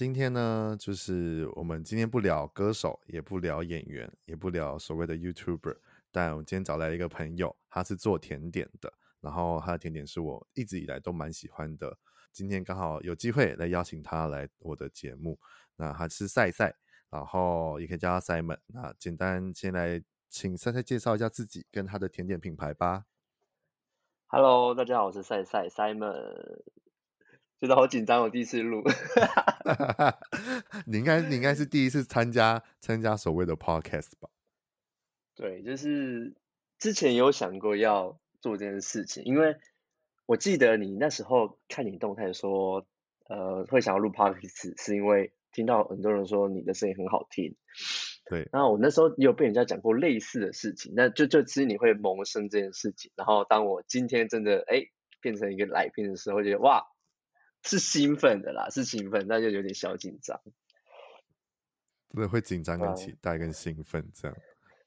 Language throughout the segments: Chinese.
今天呢，就是我们今天不聊歌手，也不聊演员，也不聊所谓的 YouTuber，但我今天找来一个朋友，他是做甜点的，然后他的甜点是我一直以来都蛮喜欢的。今天刚好有机会来邀请他来我的节目，那他是赛赛，然后也可以叫他 Simon。那简单先来请赛赛介绍一下自己跟他的甜点品牌吧。Hello，大家好，我是赛赛 Simon。觉得好紧张，我第一次录。你应该你应该是第一次参加参加所谓的 podcast 吧？对，就是之前有想过要做这件事情，因为我记得你那时候看你动态说，呃，会想要录 podcast，是因为听到很多人说你的声音很好听。对。然后我那时候也有被人家讲过类似的事情，那就就其实你会萌生这件事情。然后当我今天真的哎变成一个来宾的时候，觉得哇。是兴奋的啦，是兴奋，但就有点小紧张。对，会紧张跟期待跟兴奋这样。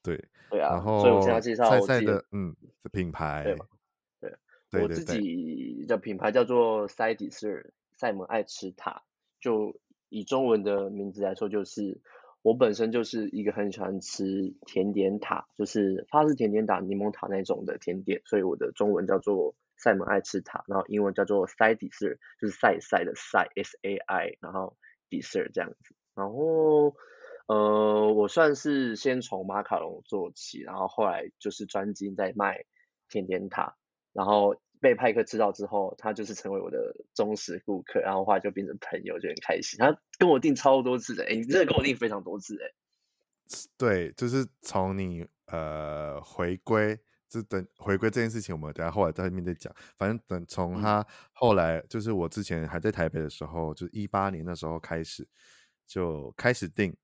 对，对啊。然后，所以我现在介绍我自己的嗯的品牌。对，我自己的品牌叫做赛 dessert，赛门爱吃塔。就以中文的名字来说，就是我本身就是一个很喜欢吃甜点塔，就是法式甜点塔、柠檬塔那种的甜点，所以我的中文叫做。赛门爱吃塔，然后英文叫做赛 dessert，就是赛赛的赛 S A I，然后 dessert 这样子。然后呃，我算是先从马卡龙做起，然后后来就是专精在卖甜点塔，然后被派克知道之后，他就是成为我的忠实顾客，然后后来就变成朋友，就很开心。他跟我订超多次的，哎，你真的跟我订非常多次哎。对，就是从你呃回归。就等回归这件事情，我们等下后来在后面再讲。反正等从他后来，就是我之前还在台北的时候，就是一八年那时候开始，就开始订，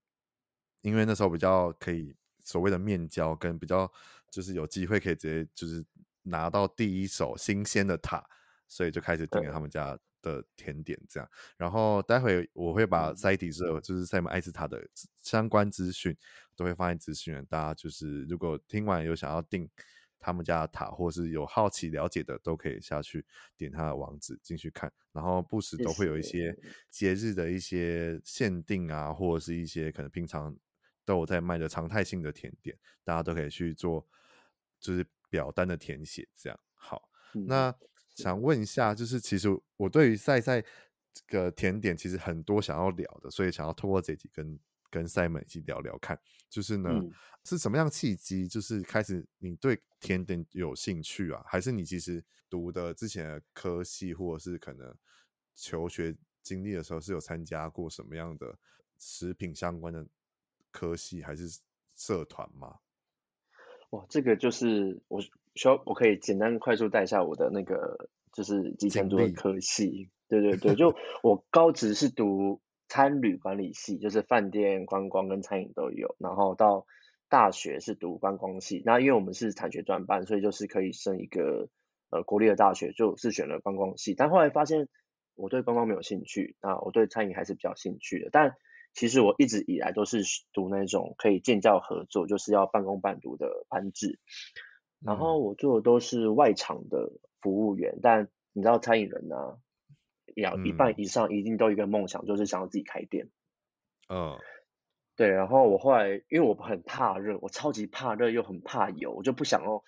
因为那时候比较可以所谓的面交，跟比较就是有机会可以直接就是拿到第一手新鲜的塔，所以就开始订了他们家的甜点这样。然后待会我会把赛 dessert 就是赛姆艾斯塔的相关资讯都会放在资讯，大家就是如果听完有想要订。他们家的塔，或是有好奇了解的，都可以下去点他的网址进去看。然后不时都会有一些节日的一些限定啊，或者是一些可能平常都有在卖的常态性的甜点，大家都可以去做，就是表单的填写。这样好，那想问一下，就是其实我对于赛赛这个甜点其实很多想要聊的，所以想要透过这集跟。跟 Simon 一起聊聊看，就是呢，嗯、是什么样契机，就是开始你对甜点有兴趣啊？还是你其实读的之前的科系，或者是可能求学经历的时候，是有参加过什么样的食品相关的科系，还是社团吗？哇，这个就是我需要，我可以简单快速带一下我的那个，就是基层读的科系。对对对，就 我高职是读。餐旅管理系就是饭店观光跟餐饮都有，然后到大学是读观光系，那因为我们是产学专班，所以就是可以升一个呃国立的大学，就是选了观光系。但后来发现我对观光没有兴趣，那我对餐饮还是比较兴趣的。但其实我一直以来都是读那种可以建教合作，就是要半工半读的班制。然后我做的都是外场的服务员，但你知道餐饮人呢、啊？要一半以上一定都有一个梦想，嗯、就是想要自己开店。嗯，对。然后我后来，因为我很怕热，我超级怕热又很怕油，我就不想要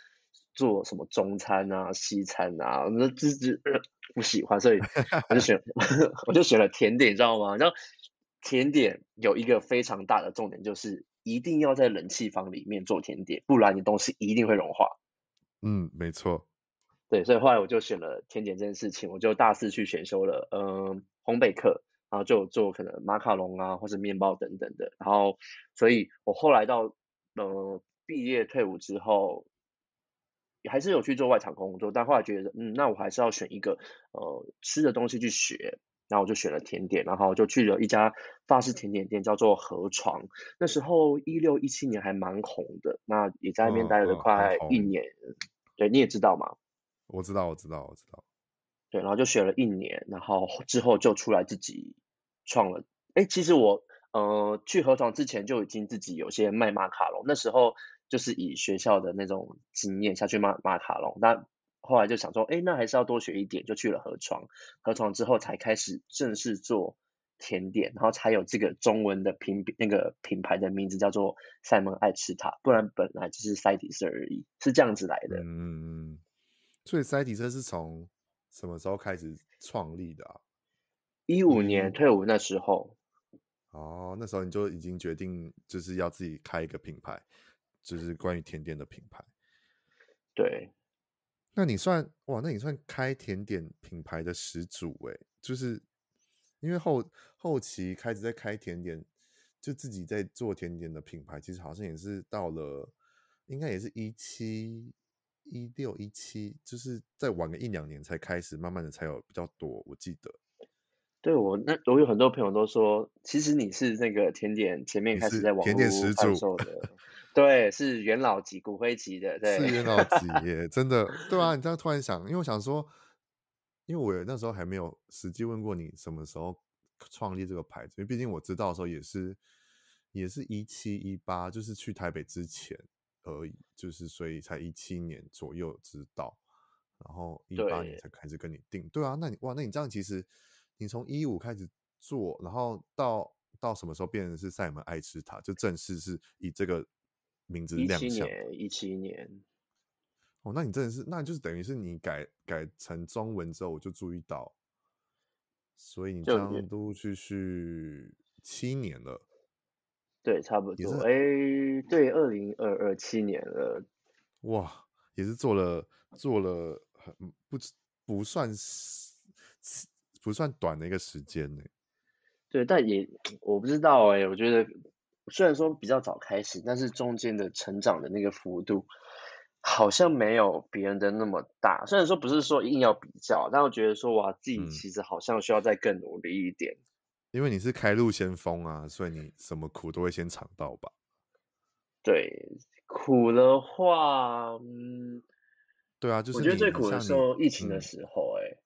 做什么中餐啊、西餐啊，我这这 不喜欢，所以我就选 我就选了甜点，你知道吗？然后甜点有一个非常大的重点，就是一定要在冷气房里面做甜点，不然你东西一定会融化。嗯，没错。对，所以后来我就选了甜点这件事情，我就大四去选修了，嗯、呃，烘焙课，然后就做可能马卡龙啊，或者面包等等的。然后，所以我后来到呃毕业退伍之后，还是有去做外场工作，但后来觉得，嗯，那我还是要选一个呃吃的东西去学，然后我就选了甜点，然后就去了一家法式甜点店，叫做河床。那时候一六一七年还蛮红的，那也在那边待了快一年。嗯嗯、对，你也知道吗？我知道，我知道，我知道。对，然后就学了一年，然后之后就出来自己创了。哎，其实我呃去河床之前就已经自己有些卖马卡龙，那时候。就是以学校的那种经验下去卖马卡龙，那后来就想说，哎，那还是要多学一点，就去了河床。河床之后才开始正式做甜点，然后才有这个中文的品那个品牌的名字叫做塞门爱吃塔，不然本来就是赛迪社而已，是这样子来的。嗯，所以赛迪社是从什么时候开始创立的啊？一五年退伍那时候。哦，那时候你就已经决定就是要自己开一个品牌。就是关于甜点的品牌，对，那你算哇？那你算开甜点品牌的始祖哎，就是因为后后期开始在开甜点，就自己在做甜点的品牌，其实好像也是到了，应该也是一七一六一七，就是再晚个一两年才开始，慢慢的才有比较多，我记得。对我那我有很多朋友都说，其实你是那个甜点前面开始在网络贩售的，对，是元老级、骨灰级的，对，是元老 级耶，真的，对啊，你这样突然想，因为我想说，因为我那时候还没有实际问过你什么时候创立这个牌子，因为毕竟我知道的时候也是也是一七一八，就是去台北之前而已，就是所以才一七年左右知道，然后一八年才开始跟你定，对啊，那你哇，那你这样其实。你从一五开始做，然后到到什么时候变成是赛门爱吃塔，就正式是以这个名字亮相。一七年，一七年。哦，那你真的是，那就是等于是你改改成中文之后，我就注意到，所以你这样陆陆续续七年了。对，差不多。哎，对，二零二二七年了。哇，也是做了做了很不不算不算短的一个时间呢，对，但也我不知道哎，我觉得虽然说比较早开始，但是中间的成长的那个幅度好像没有别人的那么大。虽然说不是说硬要比较，但我觉得说哇，自己其实好像需要再更努力一点。嗯，因为你是开路先锋啊，所以你什么苦都会先尝到吧？对，苦的话，嗯，对啊，就是我觉得最苦的时候，疫情的时候，哎。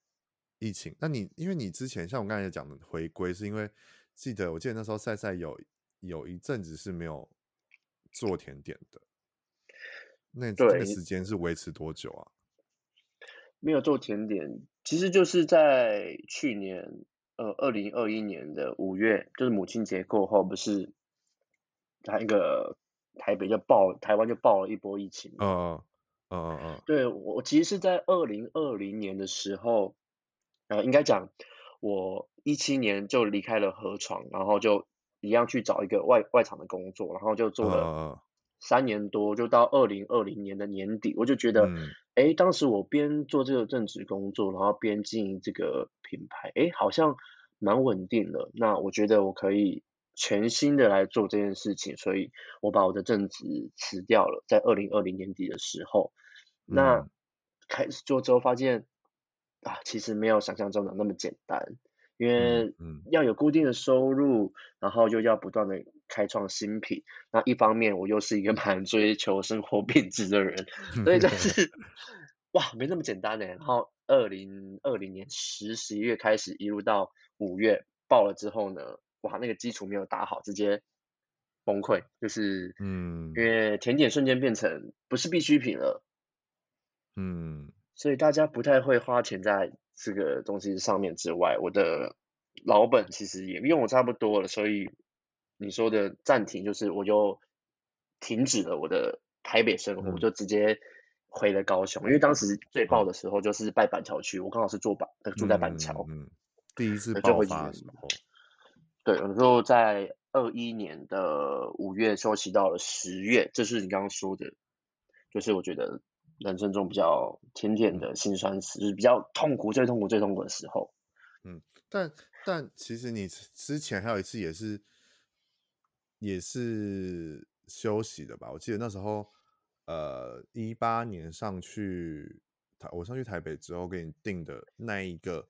疫情，那你因为你之前像我刚才讲的回归，是因为记得我记得那时候赛赛有有一阵子是没有做甜点的，那这个时间是维持多久啊？没有做甜点，其实就是在去年呃二零二一年的五月，就是母亲节过后，不是他一个台北就爆，台湾就爆了一波疫情。嗯嗯嗯，对我其实是在二零二零年的时候。呃，应该讲，我一七年就离开了河床，然后就一样去找一个外外场的工作，然后就做了三年多，就到二零二零年的年底，我就觉得，哎、嗯，当时我边做这个正职工作，然后边经营这个品牌，哎，好像蛮稳定的。那我觉得我可以全新的来做这件事情，所以我把我的正职辞掉了，在二零二零年底的时候，那开始做之后发现。啊，其实没有想象中的那么简单，因为要有固定的收入，然后又要不断的开创新品。那一方面，我又是一个 蛮追求生活品质的人，所以就是 哇，没那么简单呢。然后二零二零年十十一月开始，一路到五月爆了之后呢，哇，那个基础没有打好，直接崩溃，就是嗯，因为甜点瞬间变成不是必需品了，嗯。所以大家不太会花钱在这个东西上面之外，我的老本其实也用我差不多了，所以你说的暂停就是我就停止了我的台北生活，我就直接回了高雄，因为当时最爆的时候就是拜板桥区，我刚好是住板住在板桥，嗯，第一次爆发的时候，对，然后在二一年的五月休息到了十月，这是你刚刚说的，就是我觉得。人生中比较甜甜的辛酸史，就是比较痛苦、最痛苦、最痛苦的时候。嗯，但但其实你之前还有一次也是也是休息的吧？我记得那时候呃一八年上去台，我上去台北之后给你订的那一个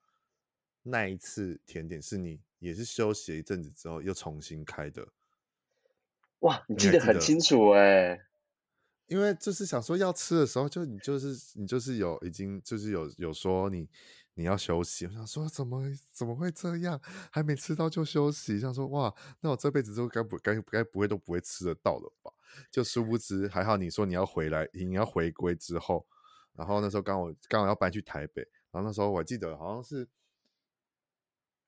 那一次甜点，是你也是休息了一阵子之后又重新开的。哇，你记得很清楚哎。因为就是想说要吃的时候，就你就是你就是有已经就是有有说你你要休息，我想说怎么怎么会这样，还没吃到就休息，想说哇，那我这辈子都该不该该不会都不会吃得到了吧？就殊不知还好你说你要回来，你要回归之后，然后那时候刚好刚好要搬去台北，然后那时候我记得好像是，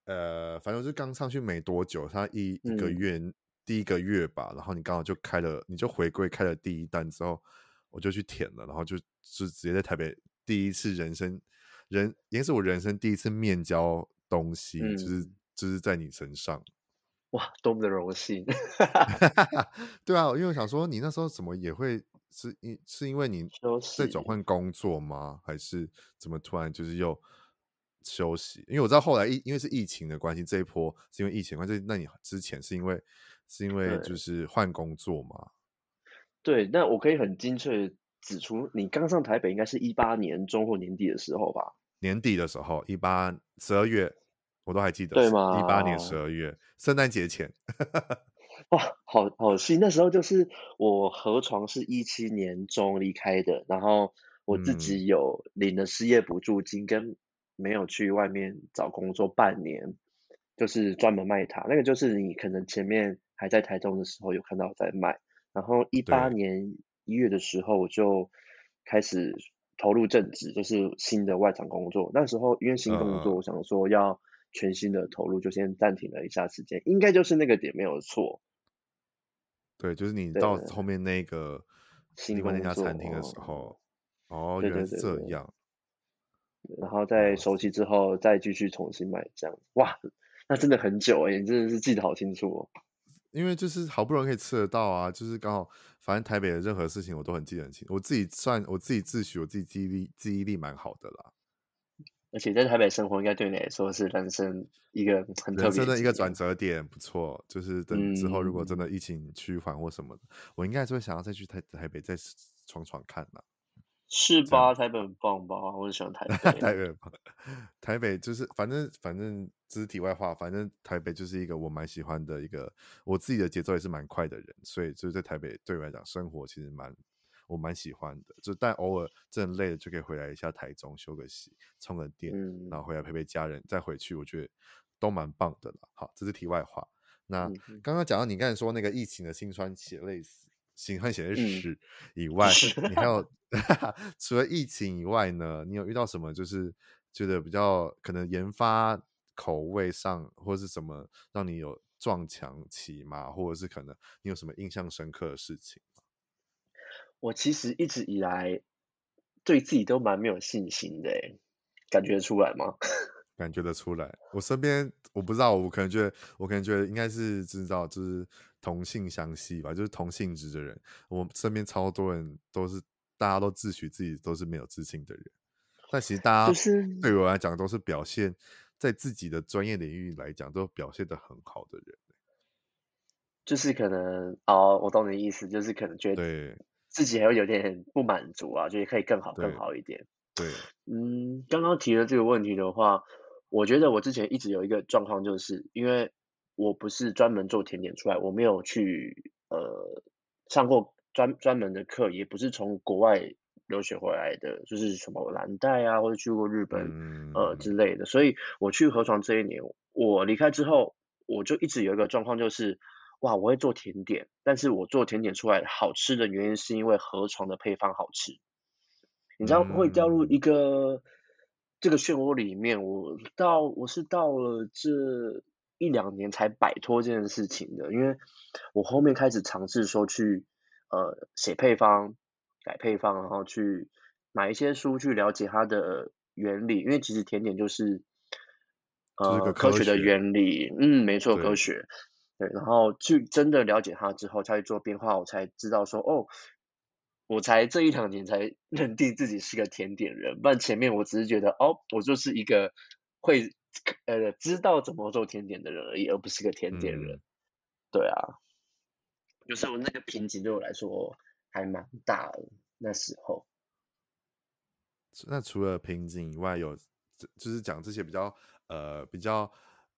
呃，反正就刚上去没多久，他一一个月。嗯第一个月吧，然后你刚好就开了，你就回归开了第一单之后，我就去舔了，然后就就直接在台北第一次人生人，应该是我人生第一次面交东西，嗯、就是就是在你身上，哇，多么的荣幸，对啊，因为我想说你那时候怎么也会是因是因为你在转换工作吗？还是怎么突然就是又？休息，因为我知道后来疫，因为是疫情的关系，这一波是因为疫情关系。那你之前是因为是因为就是换工作嘛？对，那我可以很精确指出，你刚上台北应该是一八年中或年底的时候吧？年底的时候，一八十二月，我都还记得，对吗？一八年十二月，圣诞节前。哇，好好细，那时候就是我河床是一七年中离开的，然后我自己有领了失业补助金跟。没有去外面找工作半年，就是专门卖它。那个就是你可能前面还在台中的时候有看到在卖，然后一八年一月的时候我就开始投入正职，就是新的外场工作。那时候因为新工作，我想说要全新的投入，就先暂停了一下时间，应该就是那个点没有错。对，就是你到后面那个另外那家餐厅的时候，哦，原来是这样。然后在熟悉之后，再继续重新买这样，哇，那真的很久哎，你真的是记得好清楚哦。因为就是好不容易可以吃得到啊，就是刚好，反正台北的任何事情我都很记得很清。我自己算我自己自诩，我自己记忆力记忆力蛮好的啦。而且在台北生活，应该对你来说是人生一个很特别的，一个转折点，不错。就是等之后如果真的疫情趋缓或什么的，嗯、我应该还是会想要再去台台北再闯闯看呐。是吧？台北很棒吧？我很喜欢台北。台北很棒，台北就是反正反正这是题外话，反正台北就是一个我蛮喜欢的一个，我自己的节奏也是蛮快的人，所以就是在台北对我来讲生活其实蛮我蛮喜欢的。就但偶尔真的累了就可以回来一下台中休个息，充个电，嗯、然后回来陪陪家人，再回去我觉得都蛮棒的了。好，这是题外话。那刚刚讲到你刚才说那个疫情的辛酸血泪史。辛酸血泪史以外，嗯、你还有 除了疫情以外呢？你有遇到什么就是觉得比较可能研发口味上或是什么让你有撞墙期吗？或者是可能你有什么印象深刻的事情吗？我其实一直以来对自己都蛮没有信心的，感觉出来吗？感觉得出来。我身边我不知道，我可能觉得我可能觉得应该是知道，就是。同性相吸吧，就是同性质的人。我身边超多人都是，大家都自诩自己都是没有自信的人，但其实大家对我来讲都是表现在自己的专业领域来讲都表现的很好的人。就是可能哦，我懂你的意思，就是可能觉得自己还会有点不满足啊，就是可以更好更好一点。对，嗯，刚刚提了这个问题的话，我觉得我之前一直有一个状况，就是因为。我不是专门做甜点出来，我没有去呃上过专专门的课，也不是从国外留学回来的，就是什么蓝带啊，或者去过日本、嗯、呃之类的。所以我去河床这一年，我离开之后，我就一直有一个状况，就是哇，我会做甜点，但是我做甜点出来好吃的原因是因为河床的配方好吃。你知道会掉入一个这个漩涡里面，我到我是到了这。一两年才摆脱这件事情的，因为我后面开始尝试说去呃写配方、改配方，然后去买一些书去了解它的原理，因为其实甜点就是呃科，科学的原理，嗯，没错，科学，对，然后去真的了解它之后，再去做变化，我才知道说哦，我才这一两年才认定自己是个甜点人，不然前面我只是觉得哦，我就是一个会。呃，知道怎么做甜点的人而已，而不是个甜点人。嗯、对啊，就是我那个瓶颈对我来说还蛮大的那时候。那除了瓶颈以外，有就是讲这些比较呃比较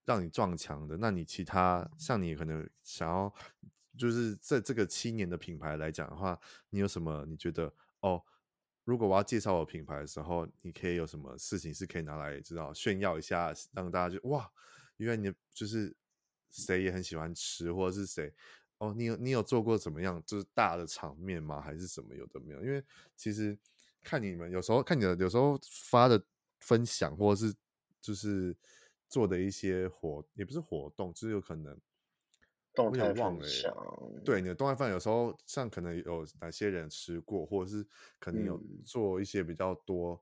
让你撞墙的，那你其他像你可能想要就是在这个七年的品牌来讲的话，你有什么你觉得哦？如果我要介绍我品牌的时候，你可以有什么事情是可以拿来知道炫耀一下，让大家就哇，因为你就是谁也很喜欢吃，或者是谁哦，你有你有做过怎么样就是大的场面吗？还是什么有的没有？因为其实。看你们有时候看你的有时候发的分享，或者是就是做的一些活，也不是活动，就是有可能动态忘了。对，你的动态分享有时候像可能有哪些人吃过，或者是可能有做一些比较多，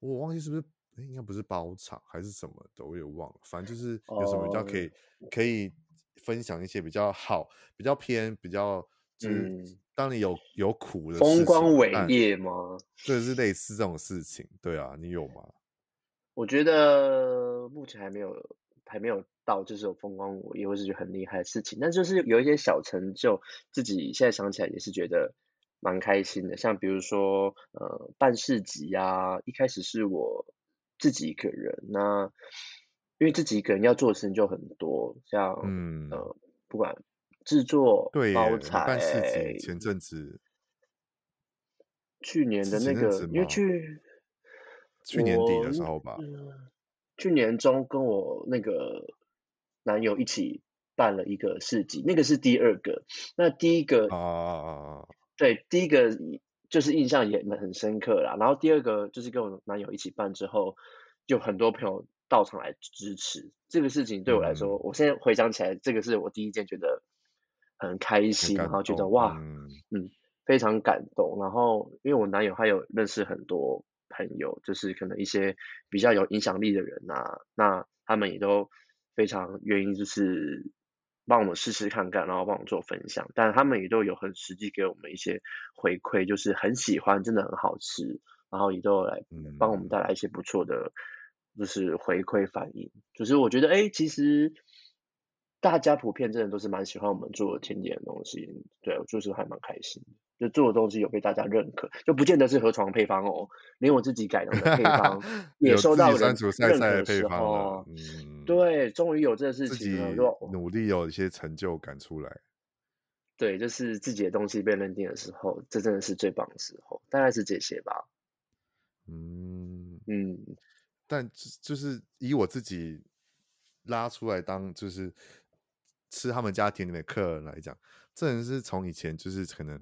嗯、我忘记是不是，欸、应该不是包场还是什么的，我也忘了。反正就是有什么比较可以、哦、可以分享一些比较好、比较偏、比较就是。嗯当你有有苦的风光伟业吗？就是类似这种事情，对啊，你有吗？我觉得目前还没有，还没有到就是有风光伟业或是觉得很厉害的事情，但就是有一些小成就，自己现在想起来也是觉得蛮开心的。像比如说，呃，办市集啊，一开始是我自己一个人，那因为自己一个人要做的事情就很多，像嗯呃，不管。制作包材，办市集前阵子，去年的那个，因为去去年底的时候吧，去年中跟我那个男友一起办了一个市集，那个是第二个，那第一个啊，对，第一个就是印象也很深刻啦，然后第二个就是跟我男友一起办之后，就很多朋友到场来支持。这个事情，对我来说，嗯、我现在回想起来，这个是我第一件觉得。很开心，然后觉得哇，嗯，非常感动。然后因为我男友还有认识很多朋友，就是可能一些比较有影响力的人啊，那他们也都非常愿意，就是帮我们试试看看，然后帮我们做分享。但他们也都有很实际给我们一些回馈，就是很喜欢，真的很好吃，然后也都来帮我们带来一些不错的，就是回馈反应。就是我觉得，哎，其实。大家普遍真的都是蛮喜欢我们做甜点的东西，对，我就是还蛮开心的，就做的东西有被大家认可，就不见得是河床配方哦，连我自己改良的配方 也收到人认可的时候，嗯，对，终于有这个事情了，就努力有一些成就感出来，对，就是自己的东西被认定的时候，这真的是最棒的时候，大概是这些吧，嗯。嗯，但就是以我自己拉出来当就是。吃他们家甜点的客人来讲，这人是从以前就是可能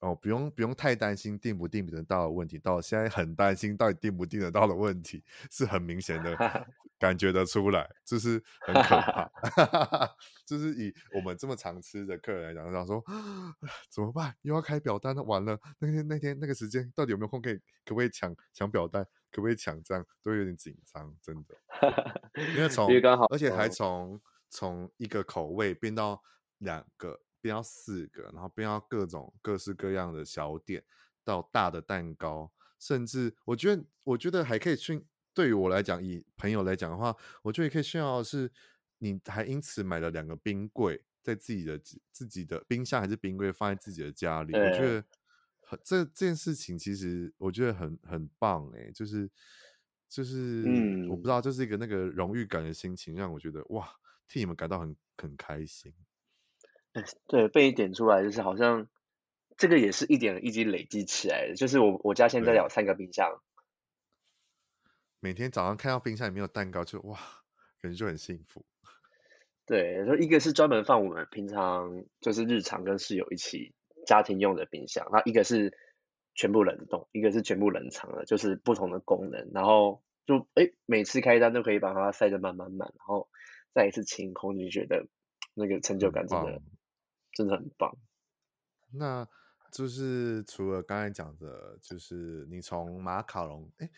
哦，不用不用太担心订不订得到的问题，到现在很担心到底订不订得到的问题，是很明显的 感觉得出来，就是很可怕。就是以我们这么常吃的客人来讲，想说怎么办？又要开表单了，完了那天那天那个时间到底有没有空可以？可不可以抢抢表单？可不可以抢？这样都有点紧张，真的。因为 从而且还从。从一个口味变到两个，变到四个，然后变到各种各式各样的小点，到大的蛋糕，甚至我觉得，我觉得还可以炫。对于我来讲，以朋友来讲的话，我觉得也可以炫耀的是，你还因此买了两个冰柜，在自己的自己的冰箱还是冰柜放在自己的家里，我觉得很这这件事情其实我觉得很很棒哎，就是就是、嗯、我不知道，就是一个那个荣誉感的心情，让我觉得哇。替你们感到很很开心。对，被你点出来，就是好像这个也是一点一滴累积起来的。就是我我家现在有三个冰箱，每天早上看到冰箱里面有蛋糕就，就哇，感觉就很幸福。对，就一个是专门放我们平常就是日常跟室友一起家庭用的冰箱，那一个是全部冷冻，一个是全部冷藏的，就是不同的功能。然后就哎，每次开单都可以把它塞得满满满，然后。再一次清空，你觉得那个成就感真的真的很棒。那就是除了刚才讲的，就是你从马卡龙，哎，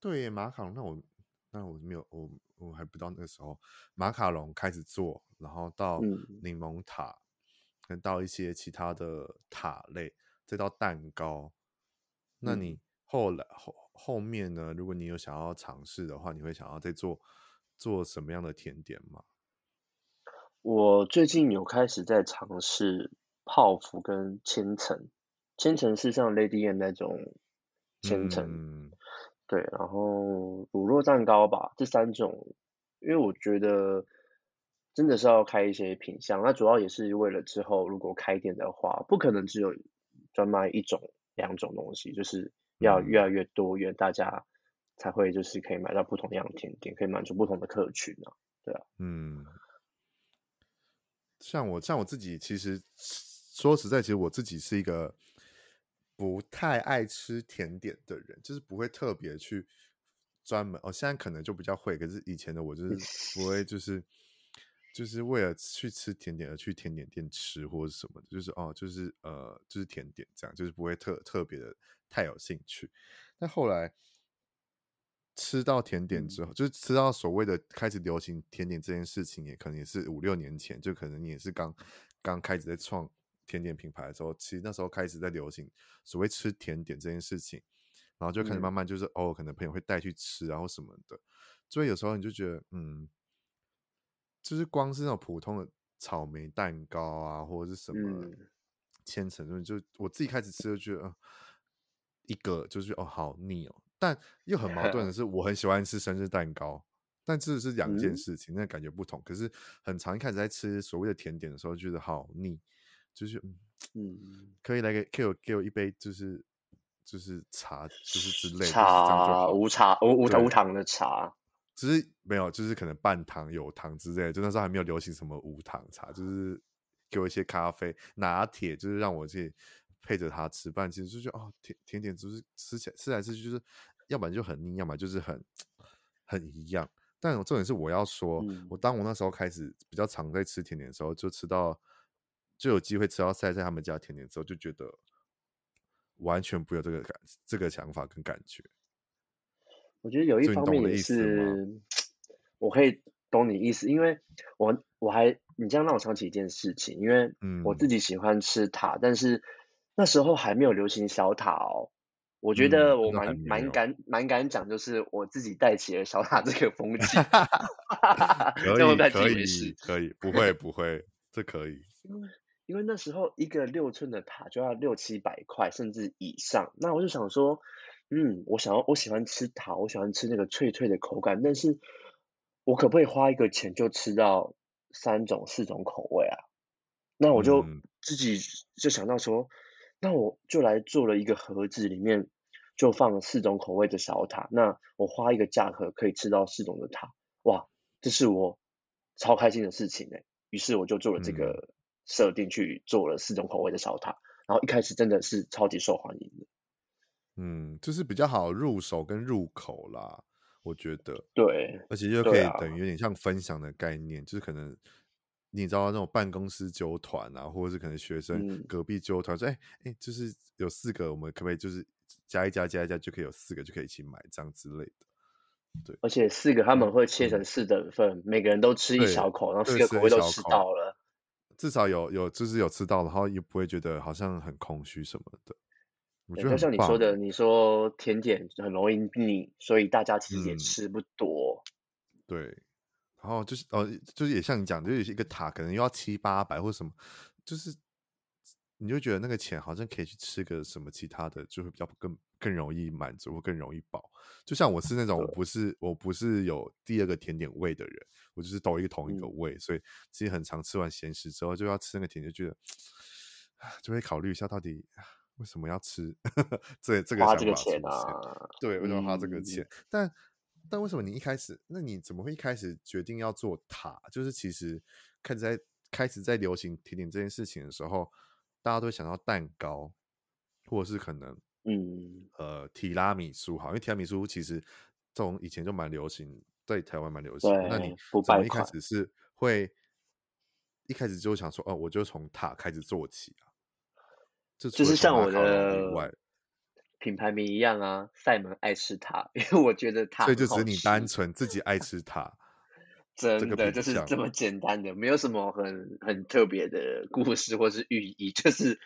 对，马卡龙，那我那我没有，我我还不知道那个时候马卡龙开始做，然后到柠檬塔，跟、嗯、到一些其他的塔类，再到蛋糕。那你后来后后面呢？如果你有想要尝试的话，你会想要再做？做什么样的甜点吗？我最近有开始在尝试泡芙跟千层。千层是像 Lady M 那种千层，嗯、对，然后乳酪蛋糕吧，这三种，因为我觉得真的是要开一些品相，那主要也是为了之后如果开店的话，不可能只有专卖一种两种东西，就是要越来越多元，大家才会就是可以买到不同样的甜点，可以满足不同的客群啊，对啊，嗯。像我像我自己，其实说实在，其实我自己是一个不太爱吃甜点的人，就是不会特别去专门。哦，现在可能就比较会，可是以前的我就是不会，就是就是为了去吃甜点而去甜点店吃或者什么的，就是哦，就是呃，就是甜点这样，就是不会特特别的太有兴趣。但后来。吃到甜点之后，就是吃到所谓的开始流行甜点这件事情，也可能也是五六年前，就可能你也是刚刚开始在创甜点品牌的时候，其实那时候开始在流行所谓吃甜点这件事情，然后就开始慢慢就是、嗯、哦，可能朋友会带去吃，然后什么的，所以有时候你就觉得，嗯，就是光是那种普通的草莓蛋糕啊，或者是什么千层，就我自己开始吃就觉得，呃、一个就是哦，好腻哦。但又很矛盾的 是，我很喜欢吃生日蛋糕，但这是两件事情，那感觉不同。可是很常一开始在吃所谓的甜点的时候，觉得好腻，就是嗯，可以来给给我给我一杯，就是就是茶，就是之类的茶，无茶无无无糖的茶，只是没有，就是可能半糖有糖之类的。就那时候还没有流行什么无糖茶，就是给我一些咖啡拿铁，就是让我去配着它吃饭。其实就觉得哦，甜甜点就是吃起来吃来吃去就是。要不然就很腻，要么就是很很一样。但重点是我要说，嗯、我当我那时候开始比较常在吃甜点的时候，就吃到就有机会吃到赛赛他们家甜点之后，就觉得完全不有这个感这个想法跟感觉。我觉得有一方面也是，我可以懂你意思，因为我我还你这样让我想起一件事情，因为我自己喜欢吃塔，嗯、但是那时候还没有流行小塔哦。我觉得我蛮蛮、嗯、敢蛮敢讲，就是我自己带起了小塔这个风气。可以可以可以，不会 不会，这可以。因为因为那时候一个六寸的塔就要六七百块甚至以上，那我就想说，嗯，我想要我喜欢吃塔，我喜欢吃那个脆脆的口感，但是我可不可以花一个钱就吃到三种四种口味啊？那我就自己就想到说。嗯那我就来做了一个盒子，里面就放了四种口味的小塔。那我花一个价格可以吃到四种的塔，哇，这是我超开心的事情哎。于是我就做了这个设定，去做了四种口味的小塔。嗯、然后一开始真的是超级受欢迎的。嗯，就是比较好入手跟入口啦，我觉得。对，而且又可以等于有点像分享的概念，啊、就是可能。你知道那种办公室揪团啊，或者是可能学生隔壁揪团，说哎哎，就是有四个，我们可不可以就是加一加加一加，就可以有四个就可以一起买这样之类的。对，而且四个他们会切成四等份，嗯、每个人都吃一小口，然后四个口味都吃到了。至少有有就是有吃到，然后也不会觉得好像很空虚什么的。我觉得就像你说的，你说甜点很容易腻，所以大家其实也吃不多。嗯、对。然后就是哦，就是也像你讲的，就是一个塔可能又要七八百或什么，就是你就觉得那个钱好像可以去吃个什么其他的，就会比较更更容易满足，或更容易饱。就像我是那种我不是我不是有第二个甜点胃的人，我就是都一个同一个胃，嗯、所以自己很常吃完咸食之后就要吃那个甜，就觉得就会考虑一下到底为什么要吃 这这个花这个钱啊？对，为什么花这个钱？嗯、但但为什么你一开始，那你怎么会一开始决定要做塔？就是其实开始在开始在流行甜点这件事情的时候，大家都会想到蛋糕，或者是可能嗯呃提拉米苏好，因为提拉米苏其实从以前就蛮流行，在台湾蛮流行。那你怎么一开始是会一开始就想说，哦，我就从塔开始做起啊？就是像我的。品牌名一样啊，赛门爱吃塔，因为我觉得塔，所以就只是你单纯自己爱吃塔，真的就是这么简单的，没有什么很很特别的故事或是寓意，就是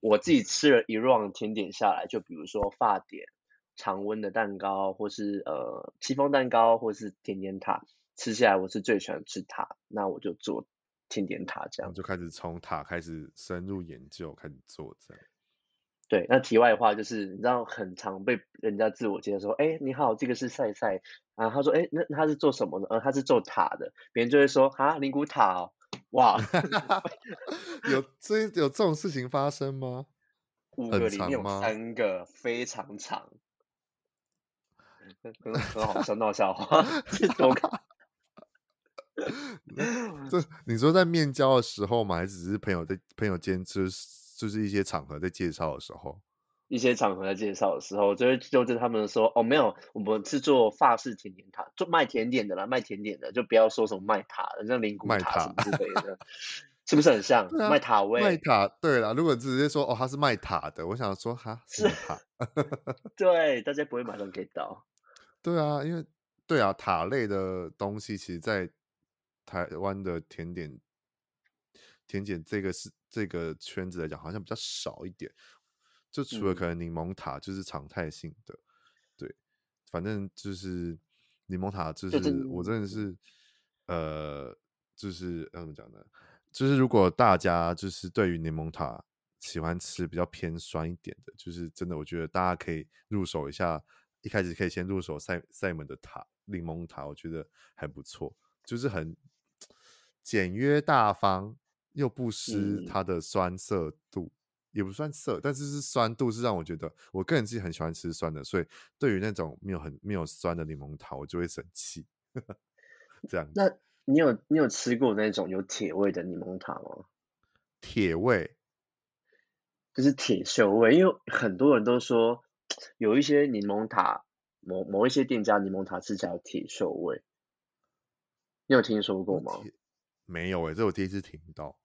我自己吃了一 round 甜点下来，就比如说发点常温的蛋糕，或是呃戚风蛋糕，或是甜点塔，吃下来我是最喜欢吃塔，那我就做甜点塔这样，就开始从塔开始深入研究，开始做这样。对，那题外话就是，你知道很常被人家自我介绍说，哎，你好，这个是赛赛啊。他说，哎，那他是做什么的？呃，他是做塔的。别人就会说，啊，灵骨塔哦，哇，有这有这种事情发生吗？五个里面有三个非常长，很很好笑闹笑话，多卡。这你说在面交的时候吗？还是只是朋友在朋友间就是？就是一些场合在介绍的时候，一些场合在介绍的时候，就会纠正他们说：“哦，没有，我们是做法式甜点塔，做卖甜点的啦，卖甜点的，就不要说什么卖塔的，像灵骨塔什么之类的，是不是很像、啊、卖塔位？卖塔对啦，如果直接说哦，他是卖塔的，我想说哈，是塔，对，大家不会马上 get 到。对啊，因为对啊，塔类的东西，其实，在台湾的甜点。甜点这个是这个圈子来讲，好像比较少一点。就除了可能柠檬塔，就是常态性的，嗯、对，反正就是柠檬塔，就是我真的是，呃，就是怎么讲呢？就是如果大家就是对于柠檬塔喜欢吃比较偏酸一点的，就是真的，我觉得大家可以入手一下。一开始可以先入手赛赛门的塔柠檬塔，我觉得还不错，就是很简约大方。又不失它的酸涩度，嗯，也不算涩，但是是酸度是让我觉得，我个人自己很喜欢吃酸的，所以对于那种没有很没有酸的柠檬塔，我就会生气。这样，那你有你有吃过那种有铁味的柠檬塔吗？铁味就是铁锈味，因为很多人都说有一些柠檬塔，某某一些店家柠檬塔吃起来有铁锈味，你有听说过吗？没有诶、欸，这我第一次听到。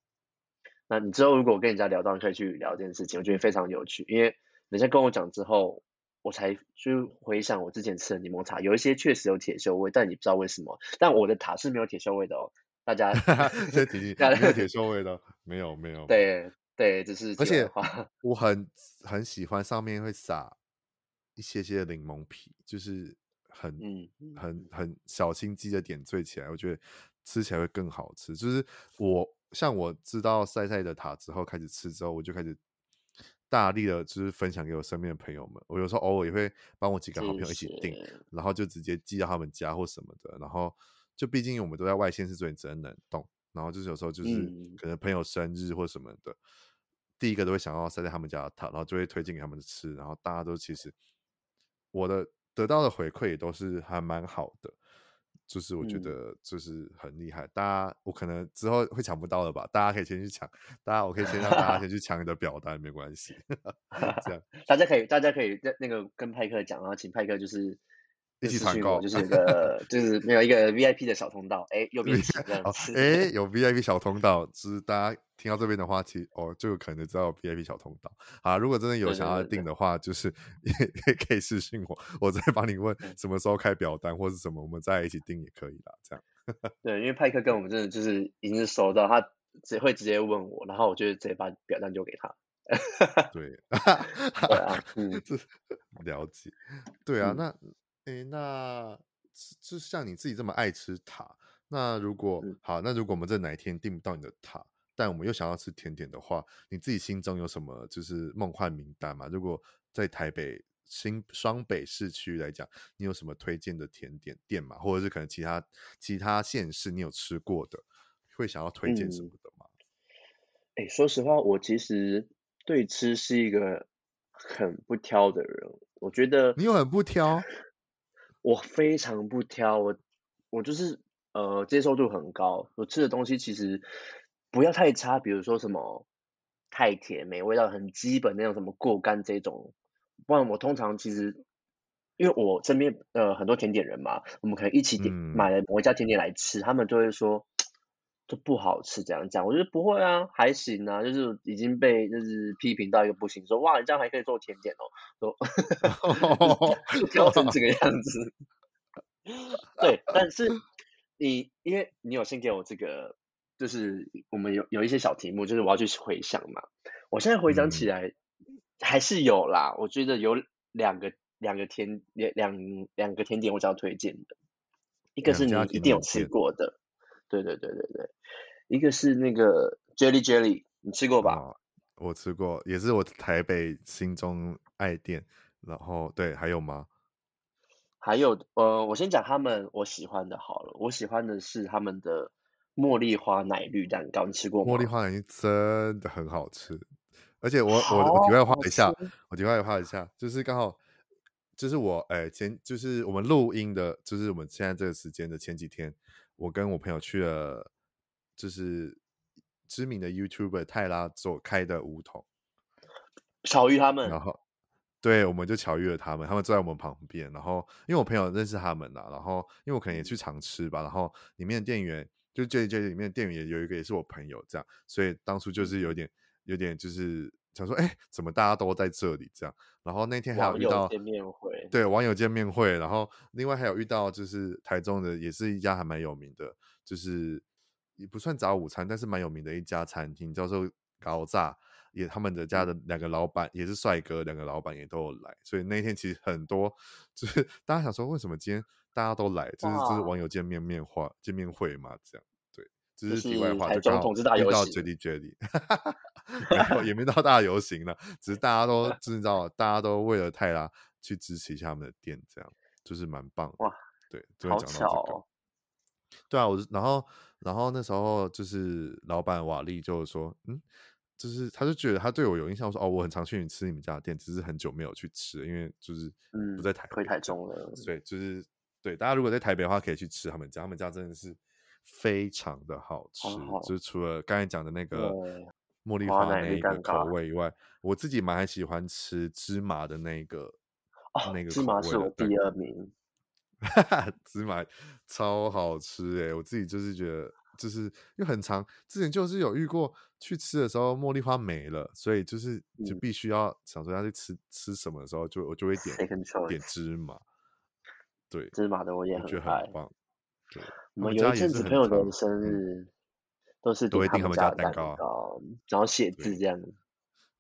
那你之后如果我跟人家聊到，你可以去聊这件事情，我觉得非常有趣。因为人家跟我讲之后，我才就回想我之前吃的柠檬茶，有一些确实有铁锈味，但你不知道为什么。但我的塔是没有铁锈味的哦，大家这提醒，没有铁锈味的，没有没有。对对，只是而且 我很很喜欢上面会撒一些些柠檬皮，就是很、嗯、很很小心机的点缀起来，我觉得吃起来会更好吃。就是我。像我知道赛赛的塔之后，开始吃之后，我就开始大力的，就是分享给我身边的朋友们。我有时候偶尔也会帮我几个好朋友一起订，然后就直接寄到他们家或什么的。然后就毕竟我们都在外县市，所以只能冷冻。然后就是有时候就是可能朋友生日或什么的，嗯、第一个都会想要塞在他们家的塔，然后就会推荐给他们吃。然后大家都其实我的得到的回馈也都是还蛮好的。就是我觉得就是很厉害，嗯，大家我可能之后会抢不到了吧？大家可以先去抢，大家我可以先让大家先 去抢你的表单，没关系。这样，大家可以大家可以那那个跟派克讲，然后请派克就是。一起团购，就是一个，就是没有一个 VIP 的小通道，哎，右边这样子，哎，有 VIP 小通道，就是大家听到这边的话，其实哦，就有可能知道 VIP 小通道。好，如果真的有想要订的话，对对对对，就是 也可以私信我，我再帮你问什么时候开表单或是什么，我们再一起订也可以啦。这样。对，因为派克跟我们真的就是已经是收到，他只会直接问我，然后我就直接把表单丢给他。对，对啊，嗯，了解，对啊，嗯、那。诶，那就像你自己这么爱吃塔，那如果、嗯、好，那如果我们这哪一天订不到你的塔，但我们又想要吃甜点的话，你自己心中有什么就是梦幻名单吗？如果在台北新双北市区来讲，你有什么推荐的甜点店吗？或者是可能其他其他县市你有吃过的，会想要推荐什么的吗？哎、嗯，说实话，我其实对吃是一个很不挑的人，我觉得你有很不挑。我非常不挑，我我就是呃接受度很高。我吃的东西其实不要太差，比如说什么太甜、没味道、很基本那种什么过干这种。不然我通常其实因为我身边呃很多甜点人嘛，我们可能一起点买了某一家甜点来吃，嗯、他们就会说这不好吃这样讲。我觉得不会啊，还行啊，就是已经被就是批评到一个不行，说哇你这样还可以做甜点哦。都挑 成这个样子，对，但是你因为你有先给我这个，就是我们有有一些小题目，就是我要去回想嘛。我现在回想起来还是有啦，我觉得有两个两个甜两两两个甜点我想要推荐的，一个是你一定有吃过的，对对对对对，一个是那个 Jelly Jelly，你吃过吧？我吃过，也是我台北心中爱店。然后对，还有吗？还有呃，我先讲他们我喜欢的好了。我喜欢的是他们的茉莉花奶绿蛋糕，你吃过吗？茉莉花奶绿真的很好吃，而且我我我题外话一下，我题外话一下，就是刚好就是我哎前就是我们录音的，就是我们现在这个时间的前几天，我跟我朋友去了，就是知名的 YouTuber 泰拉所开的梧桐，巧遇他。们，然。后。对，我们就巧遇了他们，他们坐在我们旁边，然后因为我朋友认识他们啦，然后因为我可能也去常吃吧，然后里面的店员就这这里面的店员也有一个也是我朋友这样，所以当初就是有点有点就是想说，哎，怎么大家都在这里这样？然后那天还有遇到见面会，对，网友见面会，然后另外还有遇到就是台中的也是一家还蛮有名的，就是也不算早午餐，但是蛮有名的一家餐厅叫做高炸。也他们的家的两个老板也是帅哥，两个老板也都有来，所以那天其实很多就是大家想说，为什么今天大家都来？就是就是网友见面面话见面会嘛？这样对，这是题外话，就刚好遇到 Jelly Jelly，没有也没到大游行了，只是大家都 知道，大家都为了泰拉去支持一下他们的店，这样就是蛮棒的。哇，对，就会讲到这个。哦。对啊，我然后然后那时候就是老板瓦力就说，嗯。就是，他就觉得他对我有印象，说哦，我很常去你吃你们家的店，只是很久没有去吃，因为就是不在台北，回台中了。对，就是对大家如果在台北的话，可以去吃他们家，他们家真的是非常的好吃。好好就是除了刚才讲的那个茉莉花那个口味以外，我自己蛮喜欢吃芝麻的那个，哦、那个芝麻是我第二名，芝麻超好吃哎、欸，我自己就是觉得。就是因为很长，之前就是有遇过去吃的时候，茉莉花没了，所以就是就必须要想说要去吃、嗯、吃什么的时候，就我就会点点芝麻。对，芝麻的我也很爱，觉得很棒。对，我们有一阵子朋友的生日，嗯、都是点他们家的蛋糕，然后写字这样。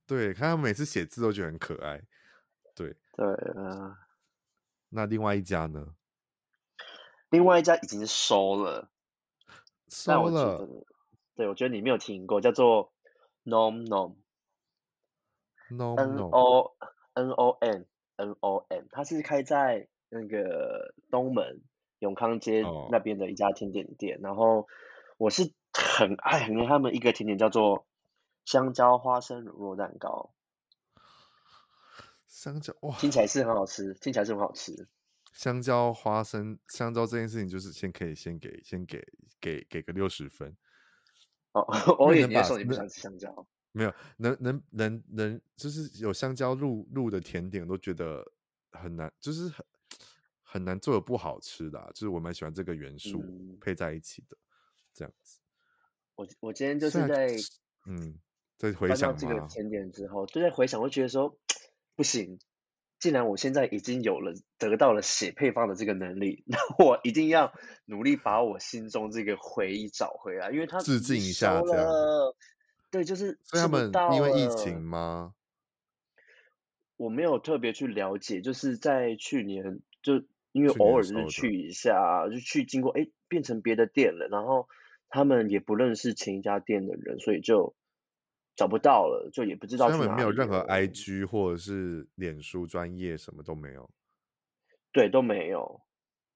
对，看他们每次写字都觉得很可爱。对对啊，那另外一家呢？另外一家已经收了。收了，对，我觉得你没有听过，叫做 Nom Nom，N O N O N N O N，它是开在那个东门永康街那边的一家甜点店，哦、然后我是很爱很爱他们一个甜点叫做香蕉花生乳酪蛋糕，香蕉哇，听起来是很好吃，听起来是很好吃。香蕉花生香蕉这件事情，就是先可以先给先给给给个六十分。哦，我以为你说你不想吃香蕉。没有，能能能能，就是有香蕉入入的甜点，都觉得很难，就是很很难做的不好吃的，啊。就是我蛮喜欢这个元素配在一起的，嗯、这样子。我我今天就是在嗯，在回想这个甜点之后，就在回想，我觉得说不行。既然我现在已经有了得到了写配方的这个能力，那我一定要努力把我心中这个回忆找回来，因为他致敬一下这样。对，就是他们因为疫情吗？我没有特别去了解，就是在去年就因为偶尔就是去一下，就去经过哎变成别的店了，然后他们也不认识前一家店的人，所以就。找不到了，就也不知道。他们没有任何 IG 或者是脸书专业，什么都没有。对，都没有